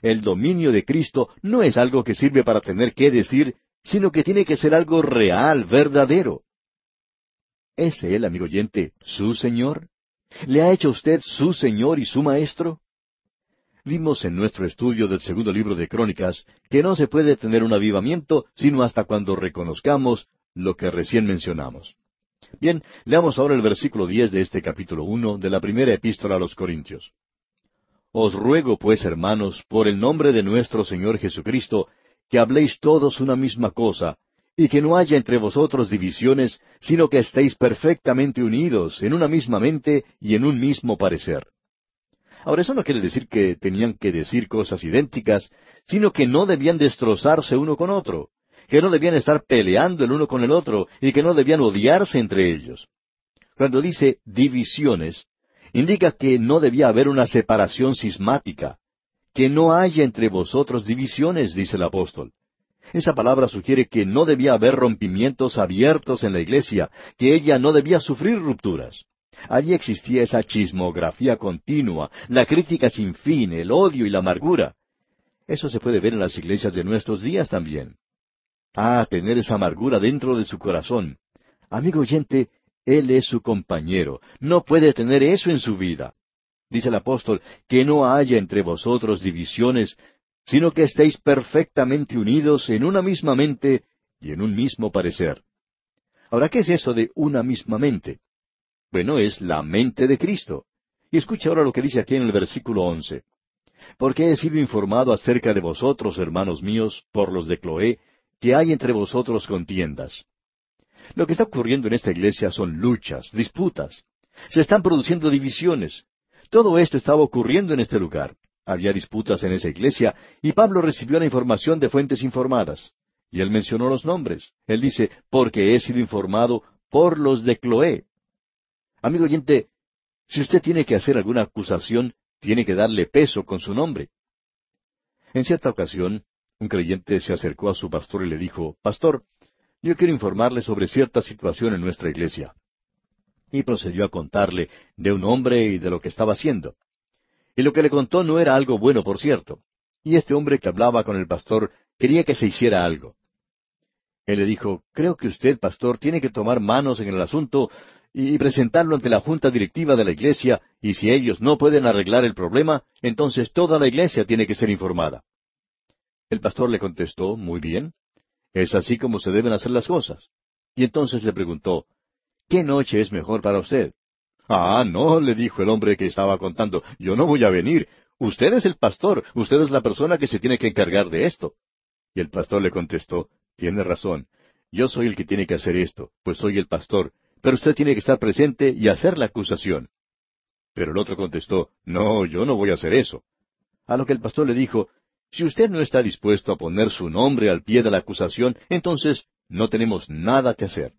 El dominio de Cristo no es algo que sirve para tener que decir, sino que tiene que ser algo real, verdadero. ¿Es Él, amigo oyente, su Señor? ¿Le ha hecho usted su Señor y su Maestro? Vimos en nuestro estudio del segundo libro de Crónicas que no se puede tener un avivamiento sino hasta cuando reconozcamos lo que recién mencionamos. Bien, leamos ahora el versículo diez de este capítulo uno de la primera epístola a los Corintios. Os ruego, pues, hermanos, por el nombre de nuestro Señor Jesucristo, que habléis todos una misma cosa, y que no haya entre vosotros divisiones, sino que estéis perfectamente unidos en una misma mente y en un mismo parecer. Ahora eso no quiere decir que tenían que decir cosas idénticas, sino que no debían destrozarse uno con otro, que no debían estar peleando el uno con el otro y que no debían odiarse entre ellos. Cuando dice divisiones, indica que no debía haber una separación sismática, que no haya entre vosotros divisiones, dice el apóstol. Esa palabra sugiere que no debía haber rompimientos abiertos en la iglesia, que ella no debía sufrir rupturas. Allí existía esa chismografía continua, la crítica sin fin, el odio y la amargura. Eso se puede ver en las iglesias de nuestros días también. Ah, tener esa amargura dentro de su corazón. Amigo oyente, Él es su compañero. No puede tener eso en su vida. Dice el apóstol, que no haya entre vosotros divisiones, sino que estéis perfectamente unidos en una misma mente y en un mismo parecer. Ahora, ¿qué es eso de una misma mente? Bueno, es la mente de Cristo. Y escucha ahora lo que dice aquí en el versículo once. Porque he sido informado acerca de vosotros, hermanos míos, por los de Cloé, que hay entre vosotros contiendas. Lo que está ocurriendo en esta iglesia son luchas, disputas. Se están produciendo divisiones. Todo esto estaba ocurriendo en este lugar. Había disputas en esa iglesia y Pablo recibió la información de fuentes informadas. Y él mencionó los nombres. Él dice, porque he sido informado por los de Cloé. Amigo oyente, si usted tiene que hacer alguna acusación, tiene que darle peso con su nombre. En cierta ocasión, un creyente se acercó a su pastor y le dijo, Pastor, yo quiero informarle sobre cierta situación en nuestra iglesia. Y procedió a contarle de un hombre y de lo que estaba haciendo. Y lo que le contó no era algo bueno, por cierto. Y este hombre que hablaba con el pastor quería que se hiciera algo. Él le dijo, creo que usted, pastor, tiene que tomar manos en el asunto y presentarlo ante la junta directiva de la iglesia, y si ellos no pueden arreglar el problema, entonces toda la iglesia tiene que ser informada. El pastor le contestó, muy bien, es así como se deben hacer las cosas. Y entonces le preguntó, ¿qué noche es mejor para usted? Ah, no, le dijo el hombre que estaba contando, yo no voy a venir. Usted es el pastor, usted es la persona que se tiene que encargar de esto. Y el pastor le contestó, tiene razón, yo soy el que tiene que hacer esto, pues soy el pastor, pero usted tiene que estar presente y hacer la acusación. Pero el otro contestó, no, yo no voy a hacer eso. A lo que el pastor le dijo, si usted no está dispuesto a poner su nombre al pie de la acusación, entonces no tenemos nada que hacer.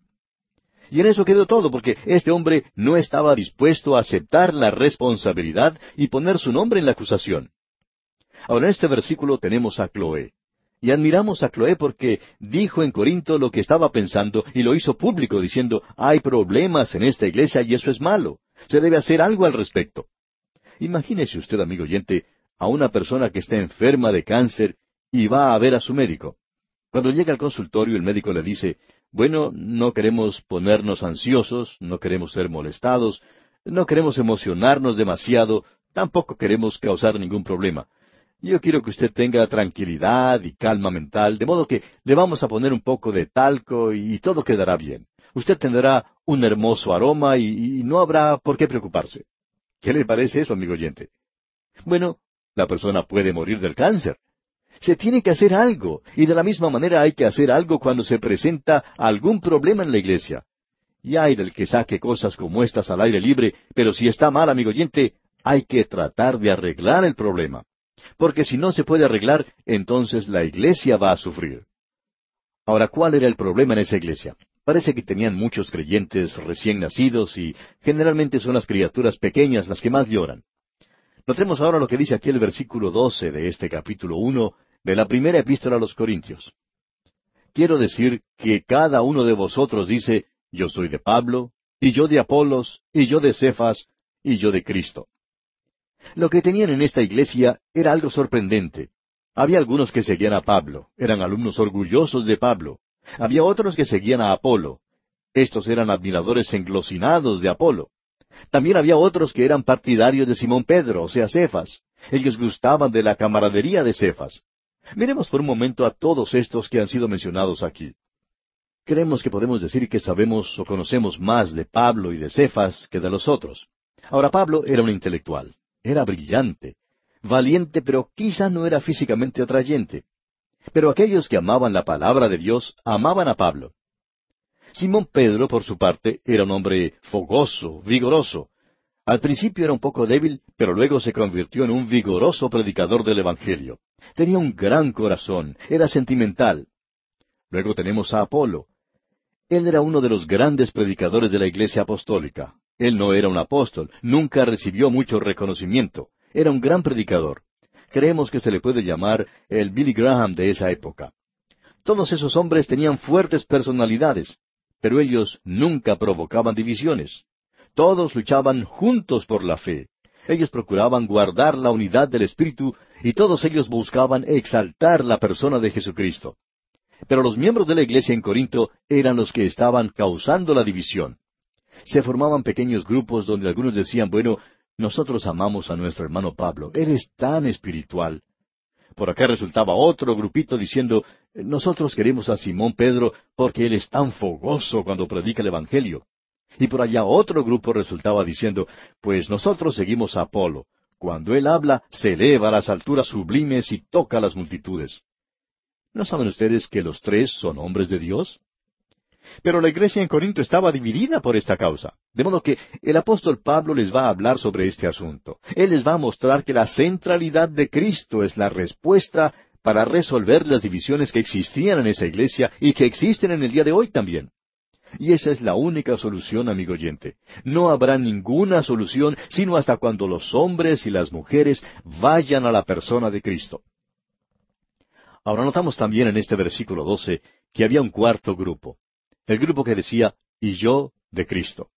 Y en eso quedó todo, porque este hombre no estaba dispuesto a aceptar la responsabilidad y poner su nombre en la acusación. Ahora en este versículo tenemos a Chloé. Y admiramos a Chloé porque dijo en Corinto lo que estaba pensando y lo hizo público diciendo, hay problemas en esta iglesia y eso es malo. Se debe hacer algo al respecto. Imagínese usted, amigo oyente, a una persona que está enferma de cáncer y va a ver a su médico. Cuando llega al consultorio el médico le dice, bueno, no queremos ponernos ansiosos, no queremos ser molestados, no queremos emocionarnos demasiado, tampoco queremos causar ningún problema. Yo quiero que usted tenga tranquilidad y calma mental, de modo que le vamos a poner un poco de talco y todo quedará bien. Usted tendrá un hermoso aroma y, no habrá por qué preocuparse. ¿Qué le parece eso, amigo oyente? Bueno, la persona puede morir del cáncer. Se tiene que hacer algo, y de la misma manera hay que hacer algo cuando se presenta algún problema en la iglesia. Y hay del que saque cosas como estas al aire libre, pero si está mal, amigo oyente, hay que tratar de arreglar el problema porque si no se puede arreglar, entonces la iglesia va a sufrir. Ahora, ¿cuál era el problema en esa iglesia? Parece que tenían muchos creyentes recién nacidos y generalmente son las criaturas pequeñas las que más lloran. Notemos ahora lo que dice aquí el versículo 12 de este capítulo 1 de la primera epístola a los Corintios. Quiero decir que cada uno de vosotros dice, yo soy de Pablo, y yo de Apolos, y yo de Cefas, y yo de Cristo. Lo que tenían en esta iglesia era algo sorprendente. Había algunos que seguían a Pablo, eran alumnos orgullosos de Pablo. Había otros que seguían a Apolo. Estos eran admiradores englosinados de Apolo. También había otros que eran partidarios de Simón Pedro, o sea, Cefas. Ellos gustaban de la camaradería de Cefas. Miremos por un momento a todos estos que han sido mencionados aquí. Creemos que podemos decir que sabemos o conocemos más de Pablo y de Cefas que de los otros. Ahora Pablo era un intelectual. Era brillante, valiente, pero quizá no era físicamente atrayente. Pero aquellos que amaban la palabra de Dios amaban a Pablo. Simón Pedro, por su parte, era un hombre fogoso, vigoroso. Al principio era un poco débil, pero luego se convirtió en un vigoroso predicador del Evangelio. Tenía un gran corazón, era sentimental. Luego tenemos a Apolo. Él era uno de los grandes predicadores de la Iglesia Apostólica. Él no era un apóstol, nunca recibió mucho reconocimiento. Era un gran predicador. Creemos que se le puede llamar el Billy Graham de esa época. Todos esos hombres tenían fuertes personalidades, pero ellos nunca provocaban divisiones. Todos luchaban juntos por la fe. Ellos procuraban guardar la unidad del Espíritu y todos ellos buscaban exaltar la persona de Jesucristo. Pero los miembros de la iglesia en Corinto eran los que estaban causando la división se formaban pequeños grupos donde algunos decían, bueno, nosotros amamos a nuestro hermano Pablo, él es tan espiritual. Por acá resultaba otro grupito diciendo, nosotros queremos a Simón Pedro porque él es tan fogoso cuando predica el Evangelio. Y por allá otro grupo resultaba diciendo, pues nosotros seguimos a Apolo. Cuando él habla, se eleva a las alturas sublimes y toca a las multitudes. ¿No saben ustedes que los tres son hombres de Dios? Pero la iglesia en Corinto estaba dividida por esta causa. De modo que el apóstol Pablo les va a hablar sobre este asunto. Él les va a mostrar que la centralidad de Cristo es la respuesta para resolver las divisiones que existían en esa iglesia y que existen en el día de hoy también. Y esa es la única solución, amigo oyente. No habrá ninguna solución sino hasta cuando los hombres y las mujeres vayan a la persona de Cristo. Ahora notamos también en este versículo 12 que había un cuarto grupo el grupo que decía, y yo de Cristo.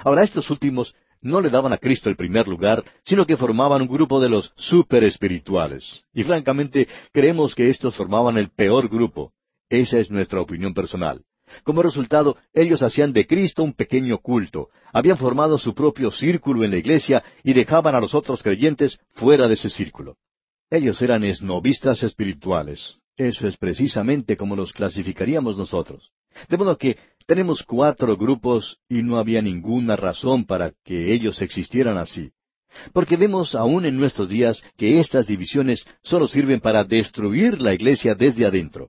Ahora, estos últimos no le daban a Cristo el primer lugar, sino que formaban un grupo de los super espirituales. Y francamente, creemos que estos formaban el peor grupo. Esa es nuestra opinión personal. Como resultado, ellos hacían de Cristo un pequeño culto, habían formado su propio círculo en la iglesia y dejaban a los otros creyentes fuera de ese círculo. Ellos eran esnovistas espirituales. Eso es precisamente como los clasificaríamos nosotros. De modo que tenemos cuatro grupos y no había ninguna razón para que ellos existieran así. Porque vemos aún en nuestros días que estas divisiones solo sirven para destruir la iglesia desde adentro.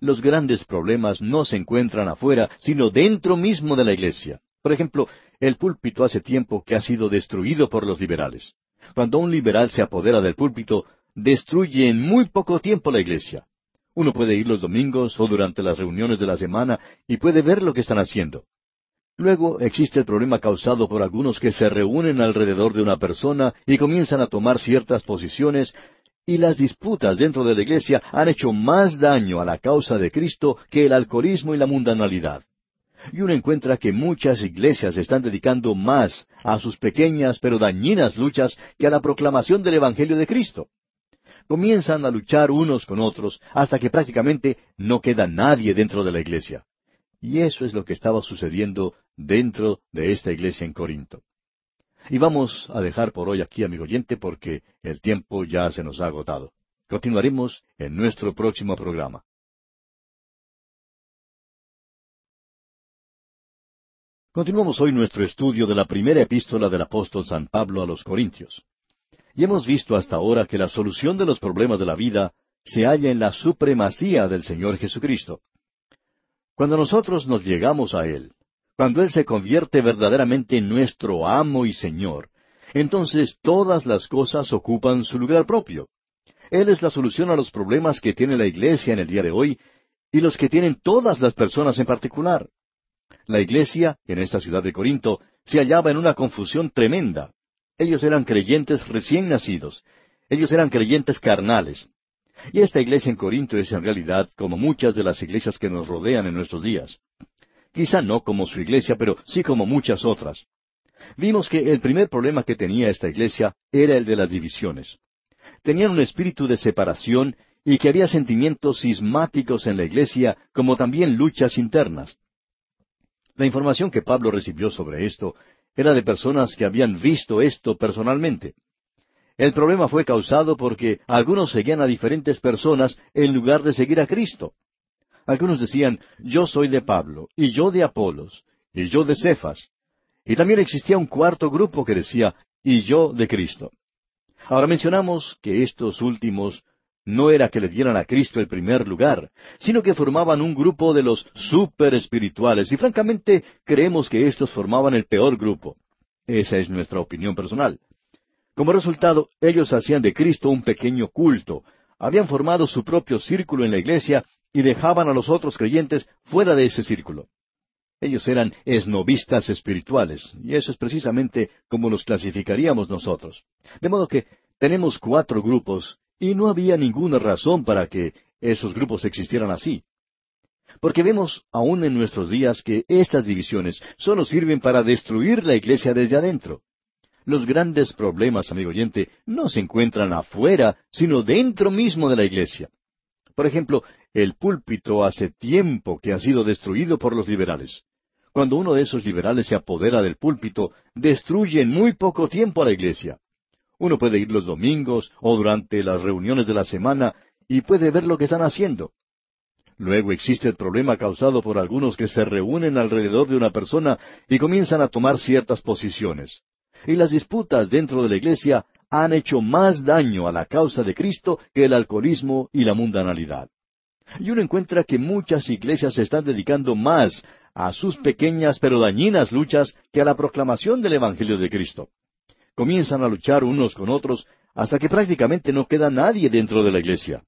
Los grandes problemas no se encuentran afuera, sino dentro mismo de la iglesia. Por ejemplo, el púlpito hace tiempo que ha sido destruido por los liberales. Cuando un liberal se apodera del púlpito, destruye en muy poco tiempo la iglesia. Uno puede ir los domingos o durante las reuniones de la semana y puede ver lo que están haciendo. Luego existe el problema causado por algunos que se reúnen alrededor de una persona y comienzan a tomar ciertas posiciones y las disputas dentro de la iglesia han hecho más daño a la causa de Cristo que el alcoholismo y la mundanalidad. Y uno encuentra que muchas iglesias están dedicando más a sus pequeñas pero dañinas luchas que a la proclamación del Evangelio de Cristo comienzan a luchar unos con otros hasta que prácticamente no queda nadie dentro de la iglesia. Y eso es lo que estaba sucediendo dentro de esta iglesia en Corinto. Y vamos a dejar por hoy aquí, amigo oyente, porque el tiempo ya se nos ha agotado. Continuaremos en nuestro próximo programa. Continuamos hoy nuestro estudio de la primera epístola del apóstol San Pablo a los Corintios. Y hemos visto hasta ahora que la solución de los problemas de la vida se halla en la supremacía del Señor Jesucristo. Cuando nosotros nos llegamos a Él, cuando Él se convierte verdaderamente en nuestro amo y Señor, entonces todas las cosas ocupan su lugar propio. Él es la solución a los problemas que tiene la Iglesia en el día de hoy y los que tienen todas las personas en particular. La Iglesia, en esta ciudad de Corinto, se hallaba en una confusión tremenda. Ellos eran creyentes recién nacidos. Ellos eran creyentes carnales. Y esta iglesia en Corinto es en realidad como muchas de las iglesias que nos rodean en nuestros días. Quizá no como su iglesia, pero sí como muchas otras. Vimos que el primer problema que tenía esta iglesia era el de las divisiones. Tenían un espíritu de separación y que había sentimientos sismáticos en la iglesia, como también luchas internas. La información que Pablo recibió sobre esto era de personas que habían visto esto personalmente. El problema fue causado porque algunos seguían a diferentes personas en lugar de seguir a Cristo. Algunos decían, yo soy de Pablo, y yo de Apolos, y yo de Cefas. Y también existía un cuarto grupo que decía, y yo de Cristo. Ahora mencionamos que estos últimos no era que le dieran a Cristo el primer lugar, sino que formaban un grupo de los super espirituales, y francamente creemos que estos formaban el peor grupo. Esa es nuestra opinión personal. Como resultado, ellos hacían de Cristo un pequeño culto, habían formado su propio círculo en la iglesia y dejaban a los otros creyentes fuera de ese círculo. Ellos eran esnovistas espirituales, y eso es precisamente como los clasificaríamos nosotros. De modo que tenemos cuatro grupos y no había ninguna razón para que esos grupos existieran así. Porque vemos aún en nuestros días que estas divisiones solo sirven para destruir la iglesia desde adentro. Los grandes problemas, amigo oyente, no se encuentran afuera, sino dentro mismo de la iglesia. Por ejemplo, el púlpito hace tiempo que ha sido destruido por los liberales. Cuando uno de esos liberales se apodera del púlpito, destruye en muy poco tiempo a la iglesia. Uno puede ir los domingos o durante las reuniones de la semana y puede ver lo que están haciendo. Luego existe el problema causado por algunos que se reúnen alrededor de una persona y comienzan a tomar ciertas posiciones. Y las disputas dentro de la iglesia han hecho más daño a la causa de Cristo que el alcoholismo y la mundanalidad. Y uno encuentra que muchas iglesias se están dedicando más a sus pequeñas pero dañinas luchas que a la proclamación del Evangelio de Cristo comienzan a luchar unos con otros hasta que prácticamente no queda nadie dentro de la iglesia.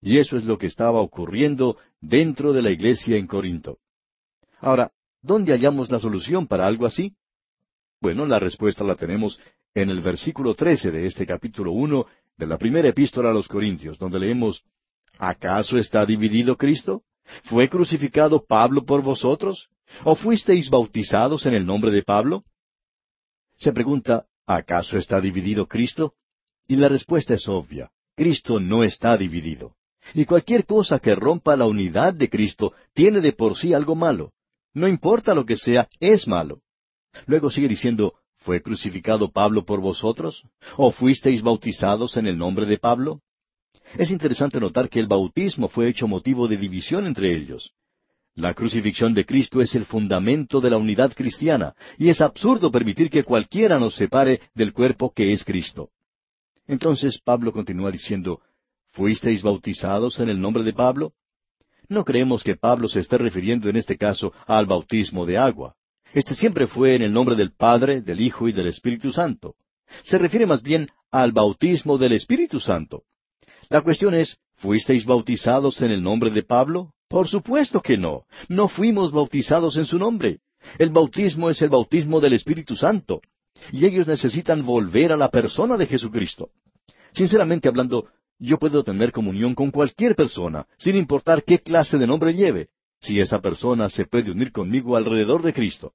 Y eso es lo que estaba ocurriendo dentro de la iglesia en Corinto. Ahora, ¿dónde hallamos la solución para algo así? Bueno, la respuesta la tenemos en el versículo trece de este capítulo uno de la primera epístola a los Corintios, donde leemos ¿Acaso está dividido Cristo? ¿Fue crucificado Pablo por vosotros? ¿O fuisteis bautizados en el nombre de Pablo? Se pregunta, ¿acaso está dividido Cristo? Y la respuesta es obvia. Cristo no está dividido. Y cualquier cosa que rompa la unidad de Cristo tiene de por sí algo malo. No importa lo que sea, es malo. Luego sigue diciendo, ¿fue crucificado Pablo por vosotros? ¿O fuisteis bautizados en el nombre de Pablo? Es interesante notar que el bautismo fue hecho motivo de división entre ellos. La crucifixión de Cristo es el fundamento de la unidad cristiana, y es absurdo permitir que cualquiera nos separe del cuerpo que es Cristo. Entonces Pablo continúa diciendo, ¿Fuisteis bautizados en el nombre de Pablo? No creemos que Pablo se esté refiriendo en este caso al bautismo de agua. Este siempre fue en el nombre del Padre, del Hijo y del Espíritu Santo. Se refiere más bien al bautismo del Espíritu Santo. La cuestión es, ¿fuisteis bautizados en el nombre de Pablo? Por supuesto que no. No fuimos bautizados en su nombre. El bautismo es el bautismo del Espíritu Santo. Y ellos necesitan volver a la persona de Jesucristo. Sinceramente hablando, yo puedo tener comunión con cualquier persona, sin importar qué clase de nombre lleve, si esa persona se puede unir conmigo alrededor de Cristo.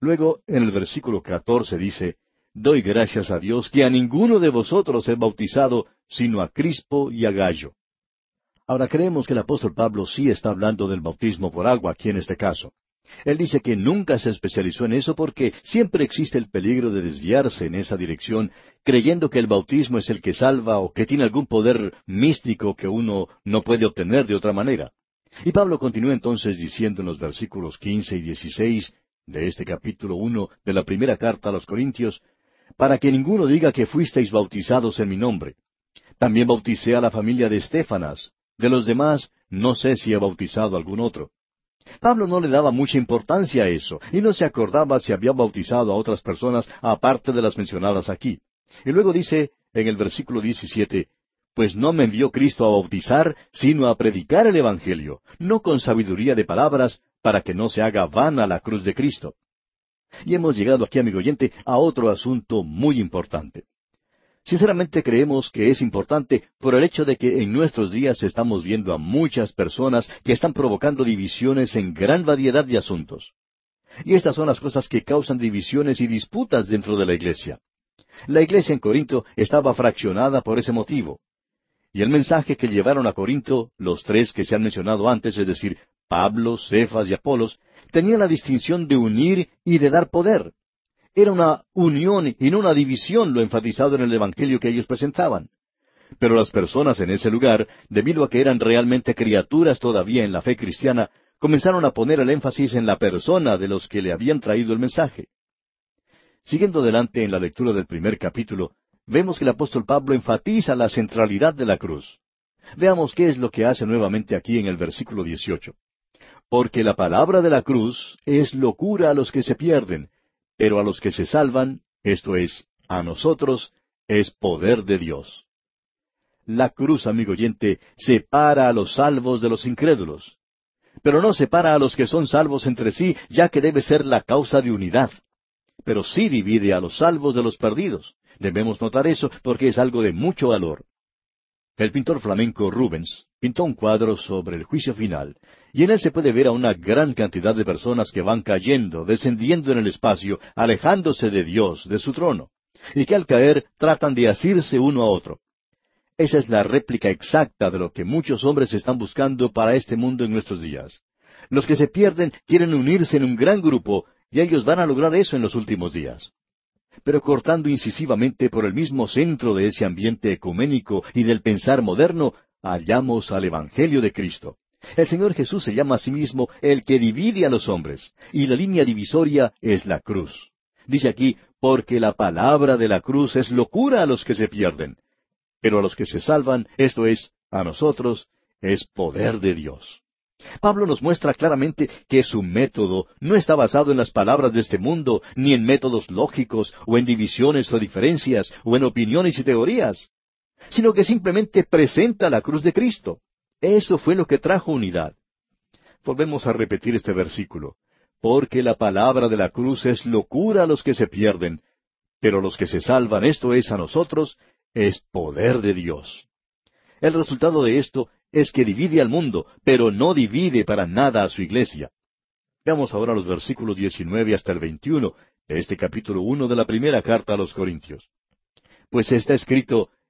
Luego, en el versículo catorce dice, Doy gracias a Dios que a ninguno de vosotros he bautizado, sino a Crispo y a Gallo. Ahora creemos que el apóstol Pablo sí está hablando del bautismo por agua aquí en este caso. Él dice que nunca se especializó en eso porque siempre existe el peligro de desviarse en esa dirección, creyendo que el bautismo es el que salva o que tiene algún poder místico que uno no puede obtener de otra manera. Y Pablo continúa entonces diciendo en los versículos quince y dieciséis de este capítulo uno de la primera carta a los Corintios, para que ninguno diga que fuisteis bautizados en mi nombre. También bauticé a la familia de Estefanas. De los demás, no sé si he bautizado algún otro. Pablo no le daba mucha importancia a eso, y no se acordaba si había bautizado a otras personas aparte de las mencionadas aquí. Y luego dice en el versículo 17, Pues no me envió Cristo a bautizar, sino a predicar el Evangelio, no con sabiduría de palabras, para que no se haga vana la cruz de Cristo. Y hemos llegado aquí, amigo oyente, a otro asunto muy importante. Sinceramente creemos que es importante por el hecho de que en nuestros días estamos viendo a muchas personas que están provocando divisiones en gran variedad de asuntos. Y estas son las cosas que causan divisiones y disputas dentro de la iglesia. La iglesia en Corinto estaba fraccionada por ese motivo. Y el mensaje que llevaron a Corinto, los tres que se han mencionado antes, es decir, Pablo, Cefas y Apolos, tenía la distinción de unir y de dar poder. Era una unión y no una división lo enfatizado en el Evangelio que ellos presentaban. Pero las personas en ese lugar, debido a que eran realmente criaturas todavía en la fe cristiana, comenzaron a poner el énfasis en la persona de los que le habían traído el mensaje. Siguiendo adelante en la lectura del primer capítulo, vemos que el apóstol Pablo enfatiza la centralidad de la cruz. Veamos qué es lo que hace nuevamente aquí en el versículo 18. Porque la palabra de la cruz es locura a los que se pierden, pero a los que se salvan, esto es, a nosotros, es poder de Dios. La cruz, amigo oyente, separa a los salvos de los incrédulos, pero no separa a los que son salvos entre sí, ya que debe ser la causa de unidad. Pero sí divide a los salvos de los perdidos. Debemos notar eso porque es algo de mucho valor. El pintor flamenco Rubens pintó un cuadro sobre el juicio final, y en él se puede ver a una gran cantidad de personas que van cayendo, descendiendo en el espacio, alejándose de Dios, de su trono, y que al caer tratan de asirse uno a otro. Esa es la réplica exacta de lo que muchos hombres están buscando para este mundo en nuestros días. Los que se pierden quieren unirse en un gran grupo, y ellos van a lograr eso en los últimos días pero cortando incisivamente por el mismo centro de ese ambiente ecuménico y del pensar moderno, hallamos al Evangelio de Cristo. El Señor Jesús se llama a sí mismo el que divide a los hombres, y la línea divisoria es la cruz. Dice aquí, porque la palabra de la cruz es locura a los que se pierden, pero a los que se salvan, esto es, a nosotros, es poder de Dios. Pablo nos muestra claramente que su método no está basado en las palabras de este mundo, ni en métodos lógicos, o en divisiones o diferencias, o en opiniones y teorías, sino que simplemente presenta la cruz de Cristo. Eso fue lo que trajo unidad. Volvemos a repetir este versículo. Porque la palabra de la cruz es locura a los que se pierden, pero los que se salvan, esto es a nosotros, es poder de Dios. El resultado de esto es que divide al mundo, pero no divide para nada a su iglesia. Veamos ahora los versículos 19 hasta el 21 de este capítulo 1 de la primera carta a los Corintios. Pues está escrito,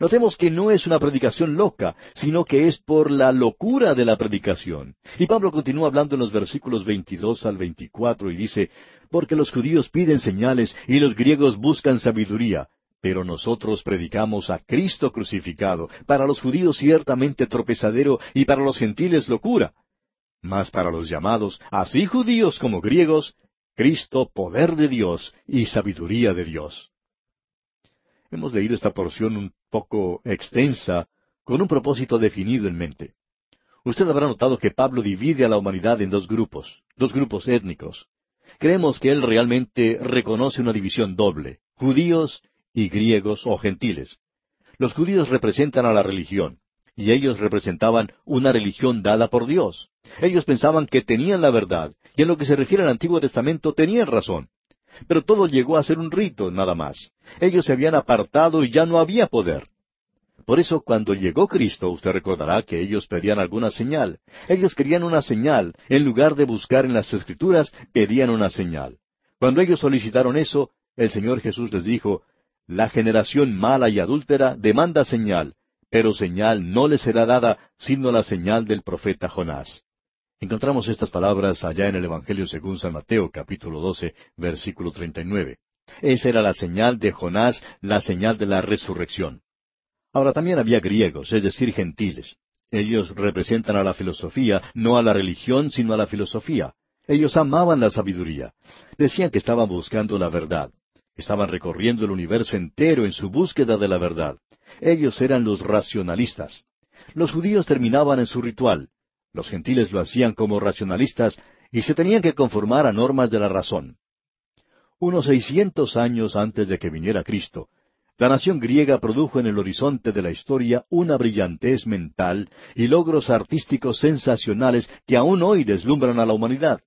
Notemos que no es una predicación loca, sino que es por la locura de la predicación. Y Pablo continúa hablando en los versículos 22 al 24 y dice, porque los judíos piden señales y los griegos buscan sabiduría, pero nosotros predicamos a Cristo crucificado, para los judíos ciertamente tropezadero y para los gentiles locura. Mas para los llamados, así judíos como griegos, Cristo poder de Dios y sabiduría de Dios. Hemos leído esta porción un poco extensa, con un propósito definido en mente. Usted habrá notado que Pablo divide a la humanidad en dos grupos, dos grupos étnicos. Creemos que él realmente reconoce una división doble, judíos y griegos o gentiles. Los judíos representan a la religión, y ellos representaban una religión dada por Dios. Ellos pensaban que tenían la verdad, y en lo que se refiere al Antiguo Testamento tenían razón. Pero todo llegó a ser un rito, nada más. Ellos se habían apartado y ya no había poder. Por eso cuando llegó Cristo, usted recordará que ellos pedían alguna señal. Ellos querían una señal. En lugar de buscar en las Escrituras, pedían una señal. Cuando ellos solicitaron eso, el Señor Jesús les dijo, la generación mala y adúltera demanda señal, pero señal no le será dada sino la señal del profeta Jonás. Encontramos estas palabras allá en el Evangelio según San Mateo capítulo 12 versículo 39. Esa era la señal de Jonás, la señal de la resurrección. Ahora también había griegos, es decir, gentiles. Ellos representan a la filosofía, no a la religión, sino a la filosofía. Ellos amaban la sabiduría. Decían que estaban buscando la verdad. Estaban recorriendo el universo entero en su búsqueda de la verdad. Ellos eran los racionalistas. Los judíos terminaban en su ritual. Los gentiles lo hacían como racionalistas y se tenían que conformar a normas de la razón. Unos seiscientos años antes de que viniera Cristo, la nación griega produjo en el horizonte de la historia una brillantez mental y logros artísticos sensacionales que aún hoy deslumbran a la humanidad.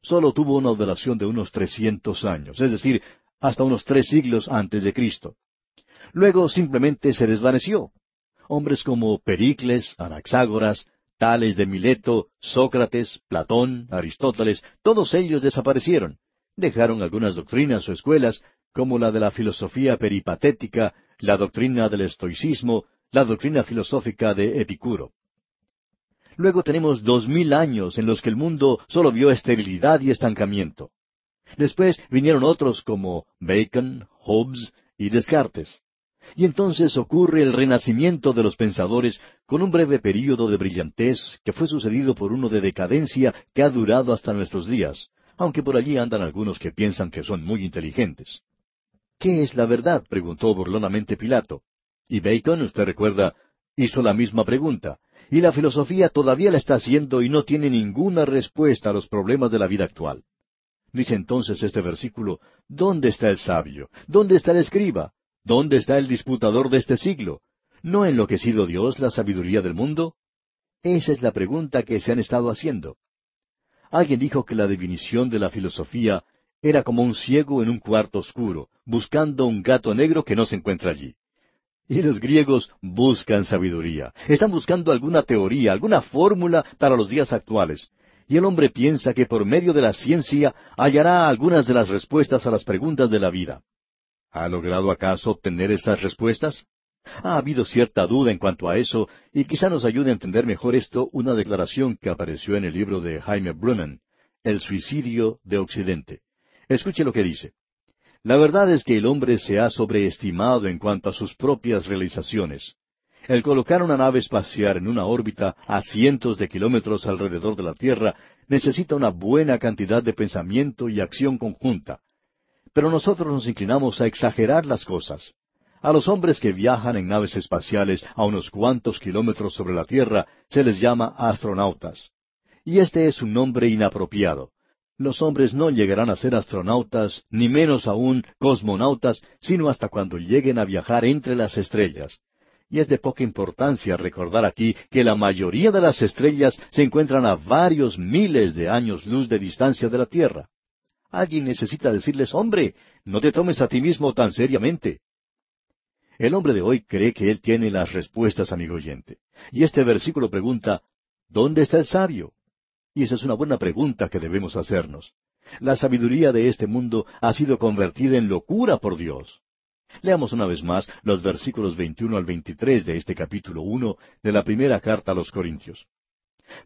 Solo tuvo una duración de unos trescientos años, es decir, hasta unos tres siglos antes de Cristo. Luego simplemente se desvaneció. Hombres como Pericles, Anaxágoras, Tales de Mileto, Sócrates, Platón, Aristóteles, todos ellos desaparecieron. Dejaron algunas doctrinas o escuelas, como la de la filosofía peripatética, la doctrina del estoicismo, la doctrina filosófica de Epicuro. Luego tenemos dos mil años en los que el mundo solo vio esterilidad y estancamiento. Después vinieron otros como Bacon, Hobbes y Descartes. Y entonces ocurre el renacimiento de los pensadores con un breve período de brillantez que fue sucedido por uno de decadencia que ha durado hasta nuestros días, aunque por allí andan algunos que piensan que son muy inteligentes. ¿Qué es la verdad? preguntó burlonamente Pilato. Y Bacon, usted recuerda, hizo la misma pregunta. Y la filosofía todavía la está haciendo y no tiene ninguna respuesta a los problemas de la vida actual. Dice entonces este versículo, ¿dónde está el sabio? ¿Dónde está el escriba? ¿Dónde está el disputador de este siglo? ¿No ha enloquecido Dios la sabiduría del mundo? Esa es la pregunta que se han estado haciendo. Alguien dijo que la definición de la filosofía era como un ciego en un cuarto oscuro, buscando un gato negro que no se encuentra allí. Y los griegos buscan sabiduría. Están buscando alguna teoría, alguna fórmula para los días actuales y el hombre piensa que por medio de la ciencia hallará algunas de las respuestas a las preguntas de la vida. ¿Ha logrado acaso obtener esas respuestas? Ha habido cierta duda en cuanto a eso, y quizá nos ayude a entender mejor esto una declaración que apareció en el libro de Jaime Brunnen, El suicidio de Occidente. Escuche lo que dice. La verdad es que el hombre se ha sobreestimado en cuanto a sus propias realizaciones. El colocar una nave espacial en una órbita a cientos de kilómetros alrededor de la Tierra necesita una buena cantidad de pensamiento y acción conjunta. Pero nosotros nos inclinamos a exagerar las cosas. A los hombres que viajan en naves espaciales a unos cuantos kilómetros sobre la Tierra se les llama astronautas. Y este es un nombre inapropiado. Los hombres no llegarán a ser astronautas, ni menos aún cosmonautas, sino hasta cuando lleguen a viajar entre las estrellas. Y es de poca importancia recordar aquí que la mayoría de las estrellas se encuentran a varios miles de años luz de distancia de la Tierra. Alguien necesita decirles, hombre, no te tomes a ti mismo tan seriamente. El hombre de hoy cree que él tiene las respuestas, amigo oyente. Y este versículo pregunta, ¿dónde está el sabio? Y esa es una buena pregunta que debemos hacernos. La sabiduría de este mundo ha sido convertida en locura por Dios. Leamos una vez más los versículos 21 al 23 de este capítulo 1 de la primera carta a los Corintios.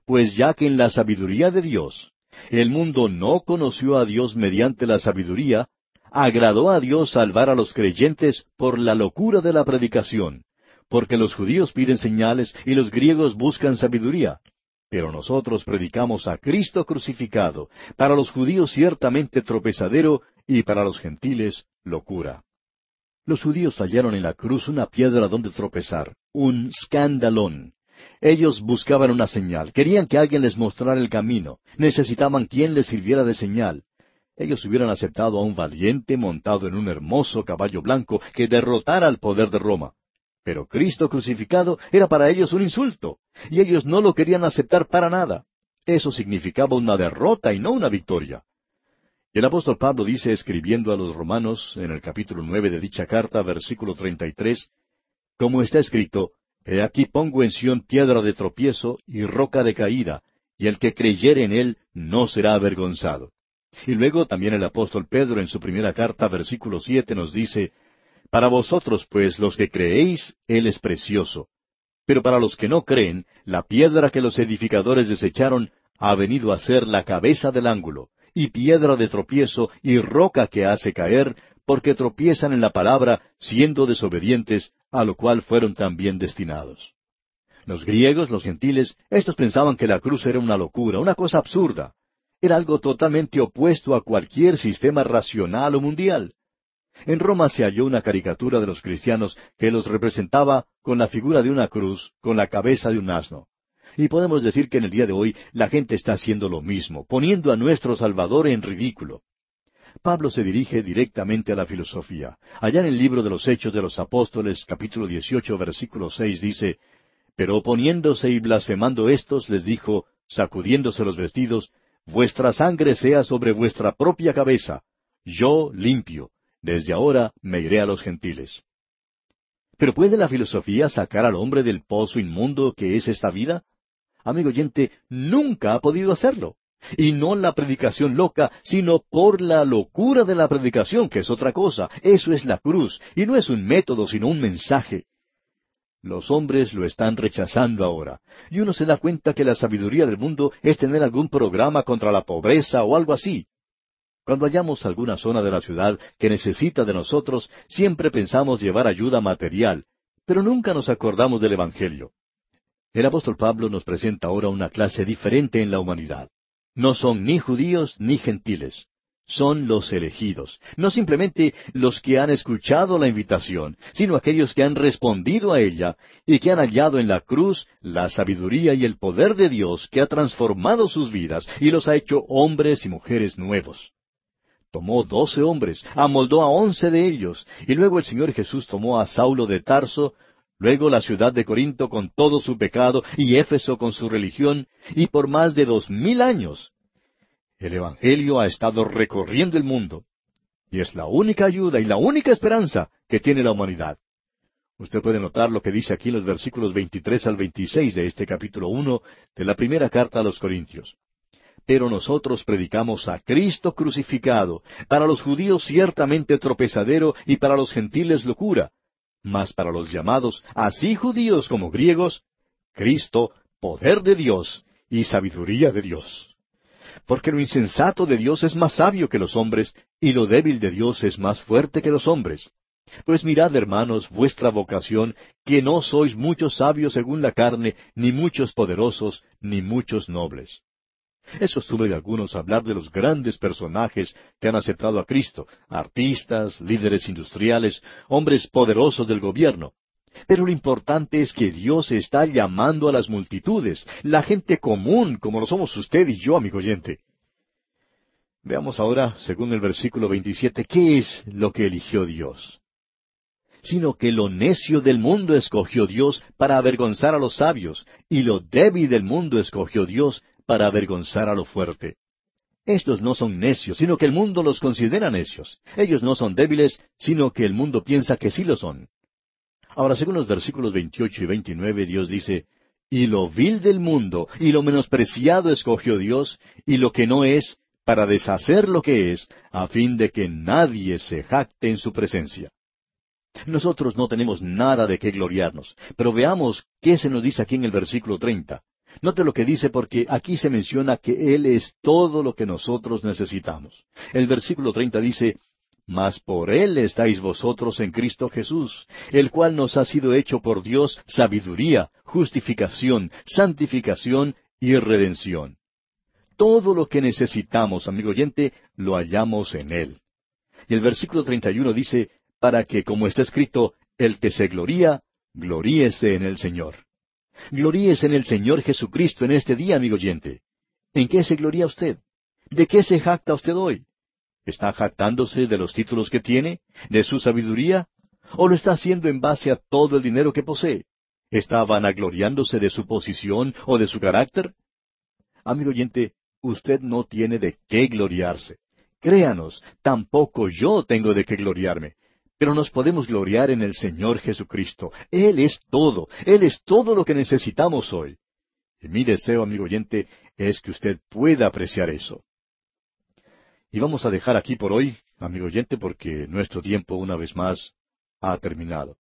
Pues ya que en la sabiduría de Dios el mundo no conoció a Dios mediante la sabiduría, agradó a Dios salvar a los creyentes por la locura de la predicación, porque los judíos piden señales y los griegos buscan sabiduría. Pero nosotros predicamos a Cristo crucificado, para los judíos ciertamente tropezadero y para los gentiles locura. Los judíos hallaron en la cruz una piedra donde tropezar, un escandalón. Ellos buscaban una señal, querían que alguien les mostrara el camino, necesitaban quien les sirviera de señal. Ellos hubieran aceptado a un valiente montado en un hermoso caballo blanco que derrotara al poder de Roma. Pero Cristo crucificado era para ellos un insulto, y ellos no lo querían aceptar para nada. Eso significaba una derrota y no una victoria. El apóstol Pablo dice, escribiendo a los romanos en el capítulo nueve de dicha carta, versículo treinta y tres, como está escrito, Aquí pongo en Sión piedra de tropiezo y roca de caída, y el que creyere en él no será avergonzado. Y luego también el apóstol Pedro en su primera carta, versículo siete, nos dice, Para vosotros, pues, los que creéis, él es precioso. Pero para los que no creen, la piedra que los edificadores desecharon ha venido a ser la cabeza del ángulo, y piedra de tropiezo y roca que hace caer, porque tropiezan en la palabra, siendo desobedientes, a lo cual fueron también destinados. Los griegos, los gentiles, estos pensaban que la cruz era una locura, una cosa absurda. Era algo totalmente opuesto a cualquier sistema racional o mundial. En Roma se halló una caricatura de los cristianos que los representaba con la figura de una cruz, con la cabeza de un asno. Y podemos decir que en el día de hoy la gente está haciendo lo mismo, poniendo a nuestro Salvador en ridículo. Pablo se dirige directamente a la filosofía. Allá en el libro de los Hechos de los Apóstoles, capítulo 18, versículo 6, dice, Pero oponiéndose y blasfemando éstos, les dijo, sacudiéndose los vestidos, Vuestra sangre sea sobre vuestra propia cabeza. Yo limpio. Desde ahora me iré a los gentiles. ¿Pero puede la filosofía sacar al hombre del pozo inmundo que es esta vida? Amigo oyente, nunca ha podido hacerlo. Y no la predicación loca, sino por la locura de la predicación, que es otra cosa. Eso es la cruz, y no es un método, sino un mensaje. Los hombres lo están rechazando ahora, y uno se da cuenta que la sabiduría del mundo es tener algún programa contra la pobreza o algo así. Cuando hallamos alguna zona de la ciudad que necesita de nosotros, siempre pensamos llevar ayuda material, pero nunca nos acordamos del Evangelio. El apóstol Pablo nos presenta ahora una clase diferente en la humanidad. No son ni judíos ni gentiles. Son los elegidos, no simplemente los que han escuchado la invitación, sino aquellos que han respondido a ella y que han hallado en la cruz la sabiduría y el poder de Dios que ha transformado sus vidas y los ha hecho hombres y mujeres nuevos. Tomó doce hombres, amoldó a once de ellos, y luego el Señor Jesús tomó a Saulo de Tarso, luego la ciudad de Corinto con todo su pecado, y Éfeso con su religión, y por más de dos mil años. El Evangelio ha estado recorriendo el mundo, y es la única ayuda y la única esperanza que tiene la humanidad. Usted puede notar lo que dice aquí en los versículos 23 al 26 de este capítulo 1 de la primera carta a los Corintios. Pero nosotros predicamos a Cristo crucificado, para los judíos ciertamente tropezadero y para los gentiles locura, mas para los llamados, así judíos como griegos, Cristo, poder de Dios y sabiduría de Dios. Porque lo insensato de Dios es más sabio que los hombres, y lo débil de Dios es más fuerte que los hombres. Pues mirad, hermanos, vuestra vocación, que no sois muchos sabios según la carne, ni muchos poderosos, ni muchos nobles. Es costumbre de algunos hablar de los grandes personajes que han aceptado a Cristo, artistas, líderes industriales, hombres poderosos del gobierno. Pero lo importante es que Dios está llamando a las multitudes, la gente común, como lo somos usted y yo, amigo oyente. Veamos ahora, según el versículo 27, qué es lo que eligió Dios. Sino que lo necio del mundo escogió Dios para avergonzar a los sabios, y lo débil del mundo escogió Dios para avergonzar a lo fuerte. Estos no son necios, sino que el mundo los considera necios. Ellos no son débiles, sino que el mundo piensa que sí lo son. Ahora, según los versículos 28 y 29, Dios dice, Y lo vil del mundo y lo menospreciado escogió Dios, y lo que no es, para deshacer lo que es, a fin de que nadie se jacte en su presencia. Nosotros no tenemos nada de qué gloriarnos, pero veamos qué se nos dice aquí en el versículo 30. Note lo que dice porque aquí se menciona que Él es todo lo que nosotros necesitamos. El versículo 30 dice, Mas por Él estáis vosotros en Cristo Jesús, el cual nos ha sido hecho por Dios sabiduría, justificación, santificación y redención. Todo lo que necesitamos, amigo oyente, lo hallamos en Él. Y el versículo 31 dice, para que, como está escrito, el que se gloría, gloríese en el Señor. Gloríese en el Señor Jesucristo en este día, amigo oyente. ¿En qué se gloría usted? ¿De qué se jacta usted hoy? ¿Está jactándose de los títulos que tiene? ¿De su sabiduría? ¿O lo está haciendo en base a todo el dinero que posee? ¿Está vanagloriándose de su posición o de su carácter? Amigo oyente, usted no tiene de qué gloriarse. Créanos, tampoco yo tengo de qué gloriarme. Pero nos podemos gloriar en el Señor Jesucristo. Él es todo. Él es todo lo que necesitamos hoy. Y mi deseo, amigo oyente, es que usted pueda apreciar eso. Y vamos a dejar aquí por hoy, amigo oyente, porque nuestro tiempo, una vez más, ha terminado.